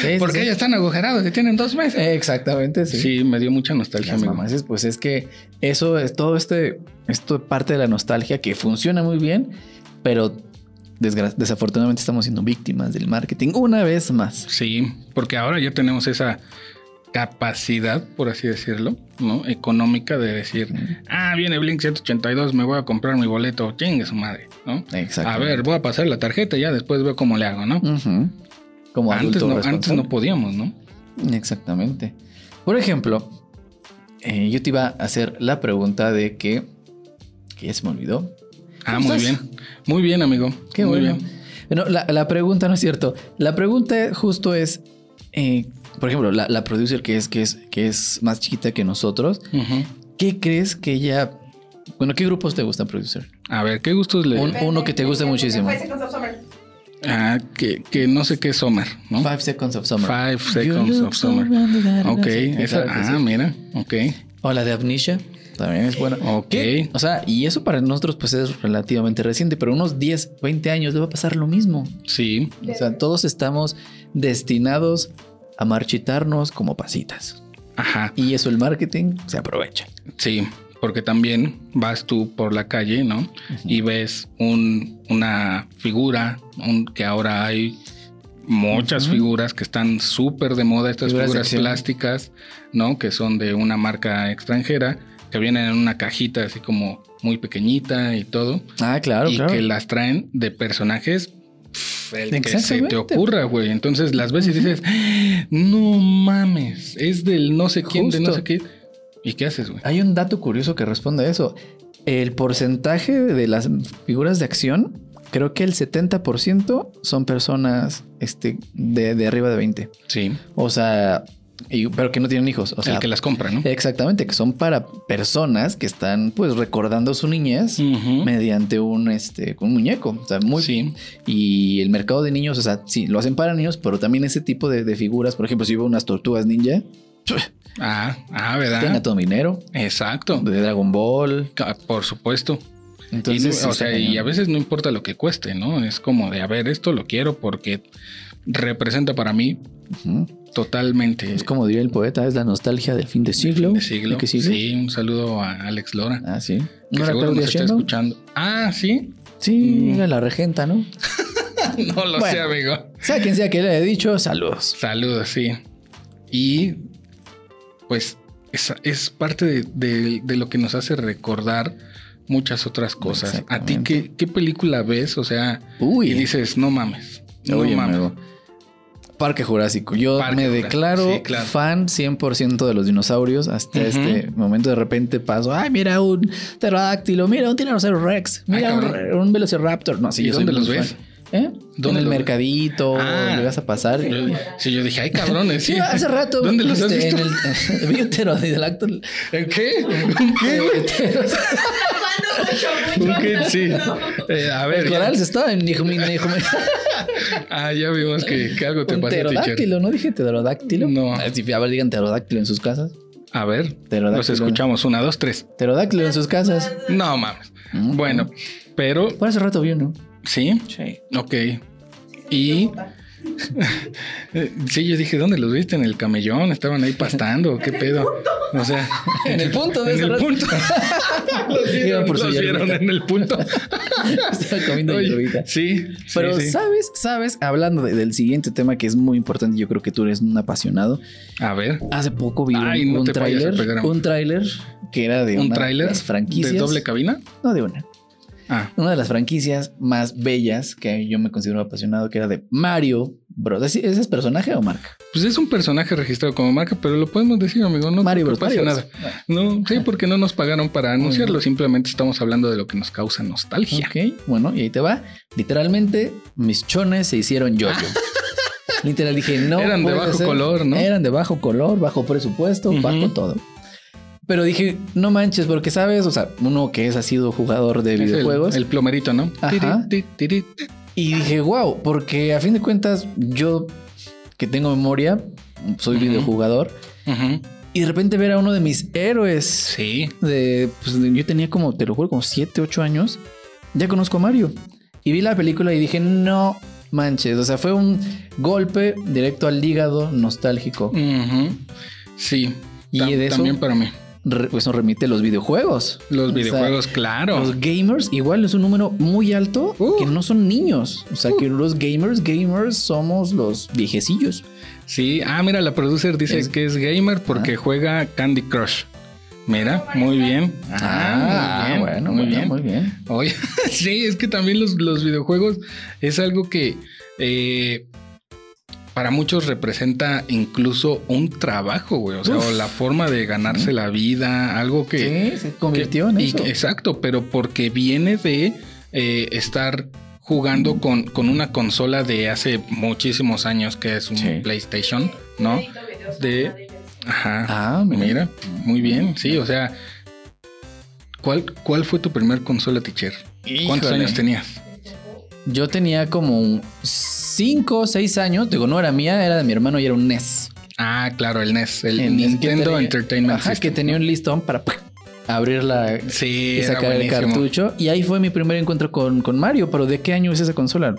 Sí, Porque sí. ya están agujerados y tienen dos meses. Exactamente, sí. sí. me dio mucha nostalgia, Las amigo. mamaces, pues es que eso es todo este, esto parte de la nostalgia que funciona muy bien, pero desafortunadamente estamos siendo víctimas del marketing una vez más. Sí, porque ahora ya tenemos esa capacidad, por así decirlo, ¿no? Económica de decir, ah, viene Blink 182, me voy a comprar mi boleto, chingue su madre, ¿no? Exacto. A ver, voy a pasar la tarjeta y ya después veo cómo le hago, ¿no? Como Antes no, antes no podíamos, ¿no? Exactamente. Por ejemplo, eh, yo te iba a hacer la pregunta de que, que ya se me olvidó. Ah, ¿Cómo muy estás? bien. Muy bien, amigo. Qué muy bueno. bien. Bueno, la, la pregunta no es cierto. La pregunta justo es, eh, por ejemplo, la, la producer que es, que, es, que es más chiquita que nosotros. ¿qué crees que ella... Bueno, ¿qué grupos te gustan producer? A ver, ¿qué gustos le... Un- uno que te guste muchísimo. Five Seconds of Summer. Ah, que, que no sé qué es Summer, ¿no? Five Seconds of Summer. Five Seconds of Summer. Ok, esa... que Ah, mira, ok. O la de Amnesia. También es buena. Ok. ¿Qué? O sea, y eso para nosotros pues es relativamente reciente, pero unos 10, 20 años le va a pasar lo mismo. Sí, O sea, todos estamos destinados a marchitarnos como pasitas. ajá, Y eso el marketing se aprovecha. sí. Porque también vas tú por la calle, ¿no? Y ves un, una figura, un, que ahora hay muchas figuras que están súper de moda, estas Figuras plásticas, ¿no? Que son de una marca extranjera, que vienen en una cajita así como muy pequeñita y todo. Ah, claro, y claro. que las traen de personajes el que se te ocurra, güey. Entonces las ves y dices, no mames, es del no sé quién, de no Justo. sé qué. ¿Y qué haces, güey? Hay un dato curioso que responde a eso. El porcentaje de las figuras de acción, creo que el 70% son personas este, de, de arriba de 20. Sí, O sea, y- pero que no tienen hijos. O sea, el que las compra, ¿no? exactamente, que son para personas que están pues recordando su niñez mediante un, este, un muñeco. O sea, muy... Sí, Y el mercado de niños, o sea, sí, lo hacen para niños, pero también ese tipo de, de figuras, por ejemplo, si veo unas tortugas ninja, ah, ah, tenga ¿verdad? todo mi dinero, Exacto, de Dragon Ball. Ca- por supuesto. Y Entonces, no- o sea, y a veces no importa lo que cueste, ¿no? Es como de, a ver, esto lo quiero porque representa para mí. Totalmente Es como diría el poeta, es la nostalgia del fin de siglo. de siglo. ¿De siglo? Sí, un saludo a Alex Lora. Ah, sí. que ¿No era seguro nos está escuchando. Ah, sí. Sí, Mm. era la regenta, ¿no? No lo Bueno. sé, amigo. Sea quien sea que le haya dicho, saludos. Saludos, sí. Y pues es, es parte de, de- de lo que nos hace recordar muchas otras cosas. ¿A ti qué, qué película ves? O sea, Uy. y dices, no mames. No Oye, mames. amigo. Parque Jurásico. Yo Parque me declaro sí, claro. fan 100% de los dinosaurios. Hasta este momento de repente paso. Ay, mira un pterodáctilo, mira un tiranosaurio rex, mira Ay, un, un velociraptor. No, sí, ¿Y yo soy los fan. ¿Eh? ¿Dónde en el lo- mercadito, Ah. le vas a pasar. Yo, sí, yo dije, ay, cabrones, sí. Sí, hace rato. ¿Dónde los has este, visto? En el, vi un pterodactyl. ¿En qué? ¿Un qué. ¿Un qué? Sí. Eh, a ver. El coral se está en Ah, ya vimos que, que algo te teacher. pterodáctilo, ¿no dije pterodáctilo? No. A ver si a ver, digan pterodáctilo en sus casas. A ver, los escuchamos. Una, dos, tres. Pterodáctilo en sus casas. No mames. Mm. Bueno, pero Por hace rato vi uno. Sí, Sí. ok. Y sí, yo dije, ¿dónde los viste? En el camellón, estaban ahí pastando, ¿qué pedo? O sea, En el punto de en el punto. los vieron, por su los vieron en el punto. Estaba comiendo hierbita. sí, sí, Pero sí. sabes, sabes, hablando de- del siguiente tema que es muy importante, yo creo que tú eres un apasionado. A ver, Hace poco vi un- no un tráiler, un tráiler que era de un una tráiler de las franquicias de doble cabina. no de una, Ah, una de las franquicias más bellas que yo me considero apasionado, que era de Mario Bros. ¿Ese ese es personaje o marca? pues es un personaje registrado como marca, pero lo podemos decir, amigo. No Mario Bros. Mario nada. Bros. No, sí, porque no nos pagaron para anunciarlo. Simplemente estamos hablando de lo que nos causa nostalgia. Ok, bueno, y ahí te va. Literalmente, mis chones se hicieron yo. Literal dije, no. Eran de bajo ser. color, ¿no? Eran de bajo color, bajo presupuesto, bajo todo. Pero dije, no manches, porque sabes, o sea, uno que es ha sido jugador de Es videojuegos. El, plomerito, ¿no? Ajá. Tiri, tiri, tiri. Y dije, wow, porque a fin de cuentas, yo que tengo memoria, soy videojugador, Ujú. y de repente ver a uno de mis héroes Sí. de, pues, yo tenía como, te lo juro, como 7, 8 años, ya conozco a Mario. Y vi la película y dije, no manches, o sea, fue un golpe directo al hígado nostálgico. Sí. Y Tam- de eso- También para mí. Pues nos remite los videojuegos. Los O sea, videojuegos, claro. Los gamers igual es un número muy alto Uh. que no son niños. O sea que los gamers, gamers somos los viejecillos. Sí. Ah, mira, la producer dice Es- que es gamer porque juega Candy Crush. Mira, muy bien. Ah, muy bien, bueno, muy bueno, bien. muy bien. Oye, sí, es que también los, los videojuegos es algo que eh, para muchos representa incluso un trabajo, güey. O sea, Uf. o la forma de ganarse la vida, algo que... sí, se convirtió en y- eso. exacto, pero porque viene de eh, estar jugando con, con una consola de hace muchísimos años, que es un Sí. PlayStation, ¿no? De- Ajá. Ah, mira. Mira, muy bien. Sí, o sea, ¿cuál, cuál fue tu primer consola, teacher? ¿Cuántos Híjole. años tenías? Yo tenía como 5 o 6 años. Digo, no era mía, era de mi hermano y era un NES. Ah, claro, el NES, el, que Nintendo tenía- Entertainment Ajá, System. que tenía un listón para ¡pac! abrir la Sí, y sacar el cartucho. Y ahí fue mi primer encuentro con, con Mario. Pero ¿de qué año es esa consola?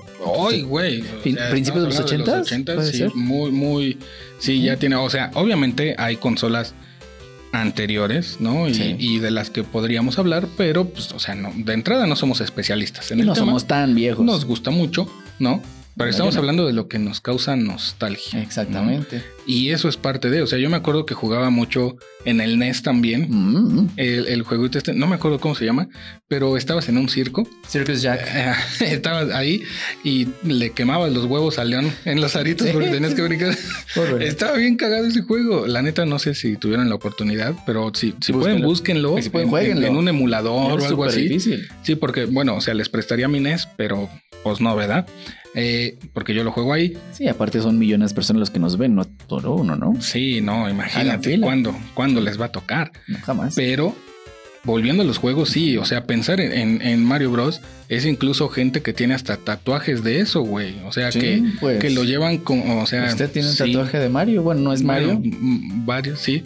Ay, güey. ¿principios de los estamos hablando 80s? ¿Puede sí, ser? muy, muy. Sí, ya tiene. O sea, obviamente hay consolas anteriores, ¿no? Y, Sí. y de las que podríamos hablar, pero, pues, o sea, no, de entrada no somos especialistas en Y el no tema. somos tan viejos. Nos gusta mucho, ¿no? Pero No, estamos no. hablando de lo que nos causa nostalgia. ¿no? Exactamente. Y eso es parte de, o sea, yo me acuerdo que jugaba mucho en el NES también. Mm. El, el jueguito este, no me acuerdo cómo se llama, pero estabas en un circo, Circus Jack. estabas ahí y le quemabas los huevos al león en los aritos Sí. porque tenías que brincar. Estaba bien cagado ese juego. La neta, no sé si tuvieron la oportunidad, pero si, si pueden, Búsquenlo. si pueden, en- jueguenlo. En, un emulador o algo así. difícil. Sí, porque, bueno, o sea, les prestaría mi NES, pero pues no, ¿verdad? Eh, porque yo lo juego ahí. Sí, aparte son millones de personas los que nos ven, no solo uno, ¿no? Sí, no, imagínate cuándo, cuándo les va a tocar. No, jamás. Pero volviendo a los juegos, sí, o sea, pensar en, Mario Bros. es incluso gente que tiene hasta tatuajes de eso, güey. O sea, Sí, que, pues. que lo llevan con, o sea... ¿Usted tiene un tatuaje de Mario? Bueno, no es Mario. mm, varios, sí.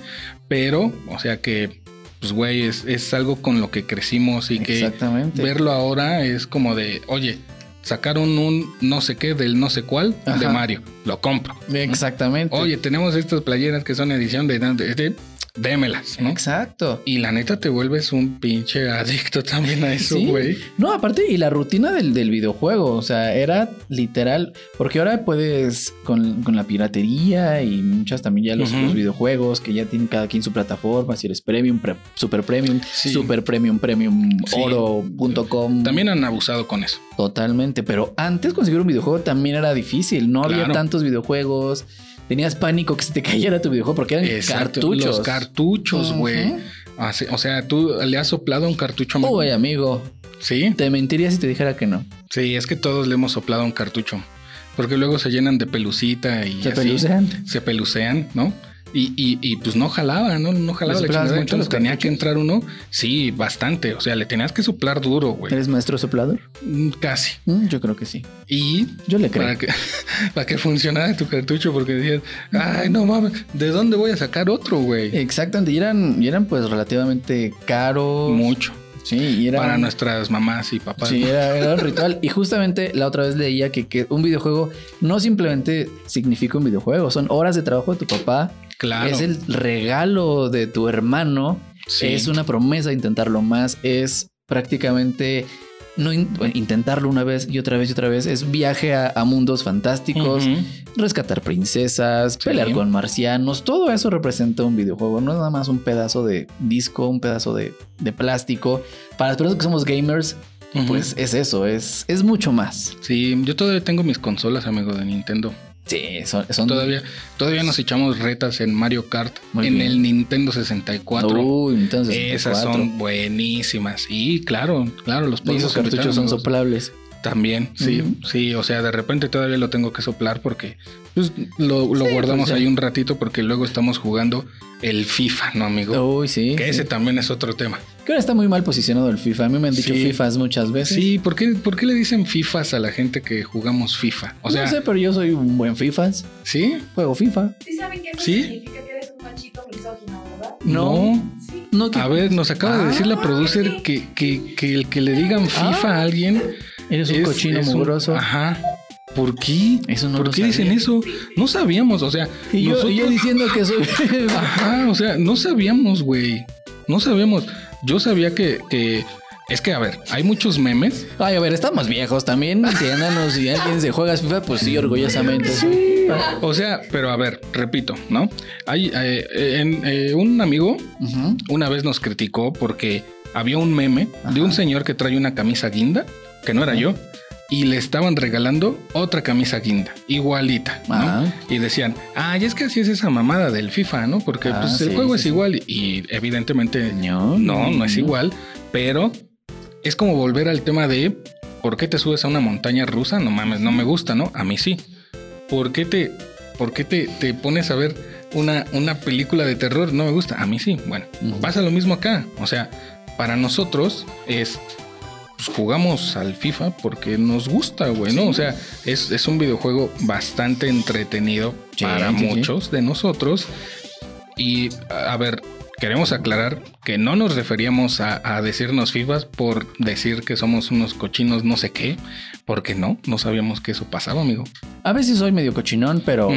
Pero, o sea que, pues, güey, es, es algo con lo que crecimos y que verlo ahora es como de, oye, sacaron un no sé qué del no sé cuál de. Mario, lo compro. Exactamente. Oye, tenemos estas playeras que son edición de- démelas, ¿no? Exacto. Y la neta te vuelves un pinche adicto también a eso, Sí. güey. No, aparte, y la rutina del, del videojuego, o sea, era literal, porque ahora puedes con, con la piratería y muchas también ya los, videojuegos que ya tienen cada quien su plataforma, si eres premium, pre- super premium, Sí. super premium, premium, Sí. oro.com. También han abusado con eso. Totalmente, pero antes conseguir un videojuego también era difícil, no había tantos videojuegos, tenías pánico que se te cayera tu videojuego porque eran Exacto. cartuchos. Los cartuchos, güey. O sea, tú le has soplado un cartucho a Uy, amigo, Sí. te mentiría si te dijera que no. Sí, es que todos le hemos soplado un cartucho. Porque luego se llenan de pelucita y ¿Se así. pelucean? Se pelucean, ¿no? Y, y, y, pues no jalaba, ¿no? No jalaba ¿Le la chingada. mucho los tenía que entrar uno. Sí, bastante. O sea, le tenías que soplar duro, güey. ¿Eres maestro soplador? Mm, Casi. Mm, yo creo que sí. Y Yo le creo. para que, para que funcionara tu cartucho, porque decías, ay, no mames, ¿de dónde voy a sacar otro, güey? Exactamente. Y eran, y eran pues relativamente caros. Mucho. Sí, y eran. Para nuestras mamás y papás. Sí, era, era un ritual. Y justamente la otra vez leía que, que un videojuego no simplemente significa un videojuego, son horas de trabajo de tu papá. Claro. Es el regalo de tu hermano. Sí. Es una promesa intentarlo más. Es prácticamente no in- intentarlo una vez y otra vez y otra vez. Es viaje a, a mundos fantásticos, rescatar princesas, Sí. pelear con marcianos. Todo eso representa un videojuego. No es nada más un pedazo de disco, un pedazo de, de plástico. Para las personas que somos gamers, pues es eso, es, es mucho más. Sí, yo todavía tengo mis consolas, amigo, de Nintendo. Sí, son, son- Todavía, todavía nos echamos retas en Mario Kart Muy en bien. el Nintendo 64. Uy, entonces Esas son buenísimas. Y claro, claro, los esos cartuchos son soplables. También, sí, sí, o sea, de repente todavía lo tengo que soplar porque pues, lo, lo Sí, guardamos pues, ahí un ratito porque luego estamos jugando el FIFA, ¿no, amigo? Uy, sí. que sí. ese también es otro tema. Que ahora está muy mal posicionado el FIFA. A mí me han dicho Sí. FIFAs muchas veces. Sí, ¿por qué, ¿por qué le dicen FIFAs a la gente que jugamos FIFA? O sea, no sé, pero yo soy un buen FIFAs. ¿sí? Juego FIFA. Sí saben que eso ¿Sí? significa que eres un machito misógino, ¿verdad? No. Sí. No, que A ver, nos acaba de decir la Ah. producer que, que, que el que le digan FIFA a alguien eres un es- cochino es un- mugroso. Ajá. ¿Por qué? Eso no ¿Por lo qué dicen eso? No sabíamos, o sea, Y yo, nosotros- yo diciendo que soy. Ajá, o sea, no sabíamos, güey. No sabíamos. Yo sabía que, que es que, a ver, hay muchos memes. Ay, a ver, estamos viejos también. Entiéndanos. Si alguien se juega FIFA, pues sí, orgullosamente. FIFA. O sea, pero a ver, repito, ¿no? Hay eh, en- eh, un amigo una vez nos criticó porque había un meme de un señor que trae una camisa guinda, que no era yo, y le estaban regalando otra camisa guinda, igualita. Y decían, ah, y es que así es esa mamada del FIFA, ¿no? Porque Ah, pues, el juego sí, es sí. igual y evidentemente No, no, no es igual, pero es como volver al tema de ¿por qué te subes a una montaña rusa? No mames, no me gusta, ¿no? A mí sí. ¿Por qué te, por qué te, te pones a ver una, una película de terror? No me gusta. A mí sí. Bueno, pasa lo mismo acá. O sea, para nosotros es pues, jugamos al FIFA porque nos gusta, güey, ¿no? O sea, es, es un videojuego bastante entretenido Sí, para sí, muchos de nosotros. Y a ver, queremos aclarar que no nos referíamos a, a decirnos FIFAs por decir que somos unos cochinos no sé qué, porque no, no sabíamos que eso pasaba, amigo. A veces soy medio cochinón, pero,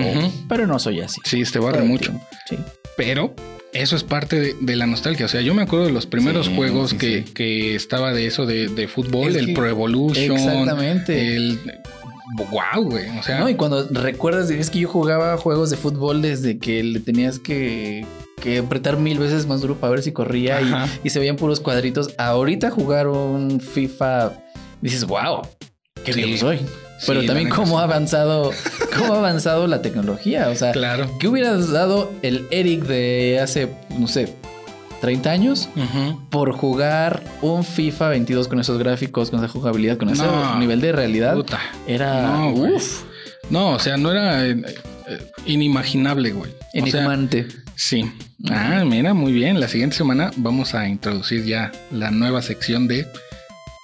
pero no soy así. Sí, te barre mucho. Sí. Pero eso es parte de, de la nostalgia. O sea, yo me acuerdo de los primeros Sí, juegos sí, que, sí. que estaba de eso de, de fútbol, Es el Pro Evolution. Exactamente. El. Wow, güey. O sea, No, y cuando recuerdas, es que yo jugaba juegos de fútbol desde que le tenías que, que apretar mil veces más duro para ver si corría y- y, se veían puros cuadritos. Ahorita jugar un FIFA, dices, wow, qué viejo soy. Pero también cómo ha avanzado, cómo ha avanzado la tecnología. O sea, claro. ¿qué hubieras dado el Eric de hace, no sé, 30 años? Ujú. por jugar un FIFA 22 con esos gráficos, con esa jugabilidad, con ese No. nivel de realidad, Puta. era No, uff, No, o sea, no era eh, eh, inimaginable, güey. O sea, enigmante. sí. Ah, mira, muy bien. La siguiente semana vamos a introducir ya la nueva sección de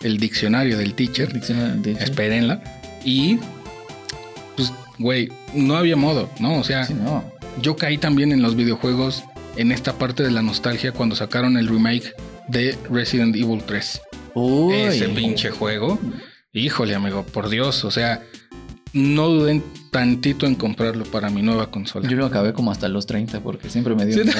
el diccionario del teacher. Diccionario- Espérenla. Y pues, güey, no había modo, ¿no? O sea, Sí, no. yo caí también en los videojuegos en esta parte de la nostalgia cuando sacaron el remake de Resident Evil 3. Uy. Ese pinche juego. Híjole, amigo, por Dios, o sea, no duden tantito en comprarlo para mi nueva consola. Yo lo acabé como hasta los 30 porque siempre me dio. Sí.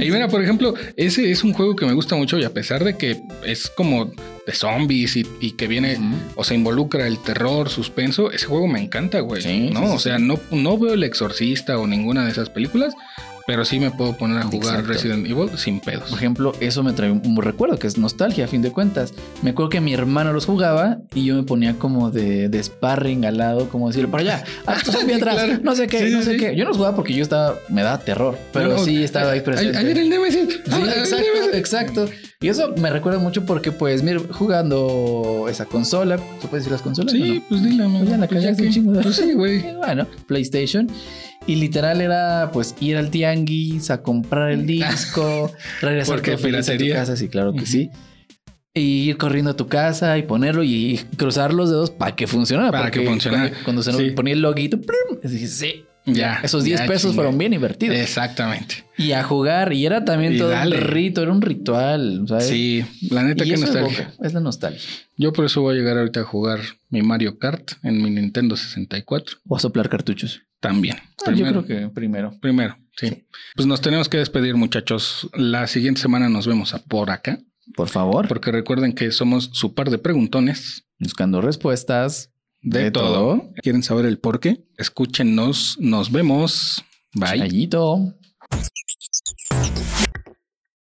Y mira, por ejemplo, ese es un juego que me gusta mucho y a pesar de que es como de zombies y, y que viene, o se involucra el terror, suspenso, ese juego me encanta, güey. Sí, no, sí, o sea, no, no veo El Exorcista o ninguna de esas películas, Pero sí me puedo poner a jugar Exacto. Resident Evil sin pedos. Por ejemplo, eso me trae un recuerdo que es nostalgia a fin de cuentas. Me acuerdo que mi hermano los jugaba y yo me ponía como de, de sparring al lado, como decirle, para allá, tú sube atrás, Claro. no sé qué, Sí, no sí, sé sí. qué. Yo no los jugaba porque yo estaba, me daba terror, pero No, sí estaba ahí presente. viene el Nemesis. Sí, Ah, el exacto, Nemesis. exacto. Y eso me recuerda mucho porque, pues, mira, jugando esa consola, ¿se puede decir las consolas? Sí, no? pues dile, amigo. Pues ya la Pues cagaste un chingo de Pues sí, güey. Bueno, PlayStation. Y literal era pues ir al tianguis a comprar el disco, regresar Porque feliz a tu casa, sí, claro que sí. Y ir corriendo a tu casa y ponerlo y cruzar los dedos para que funcionara. Para que funcionara. Cuando, cuando se nos Sí. ponía el loguito, sí, Ya. esos 10 ya pesos fueron bien invertidos. Exactamente. Y a jugar, y era también Y todo dale. un rito, era un ritual, ¿sabes? Sí, la neta que nostalgia. evoca, es la nostalgia. Yo por eso voy a llegar ahorita a jugar mi Mario Kart en mi Nintendo 64 O a soplar cartuchos. también. Ah, yo creo que primero. Primero, sí. Pues nos tenemos que despedir, muchachos. La siguiente semana nos vemos a- por acá, Por favor, porque recuerden que somos su par de preguntones buscando respuestas de, De todo. todo. ¿Quieren saber el por qué? Escúchenos, nos vemos. Bye. Chayito.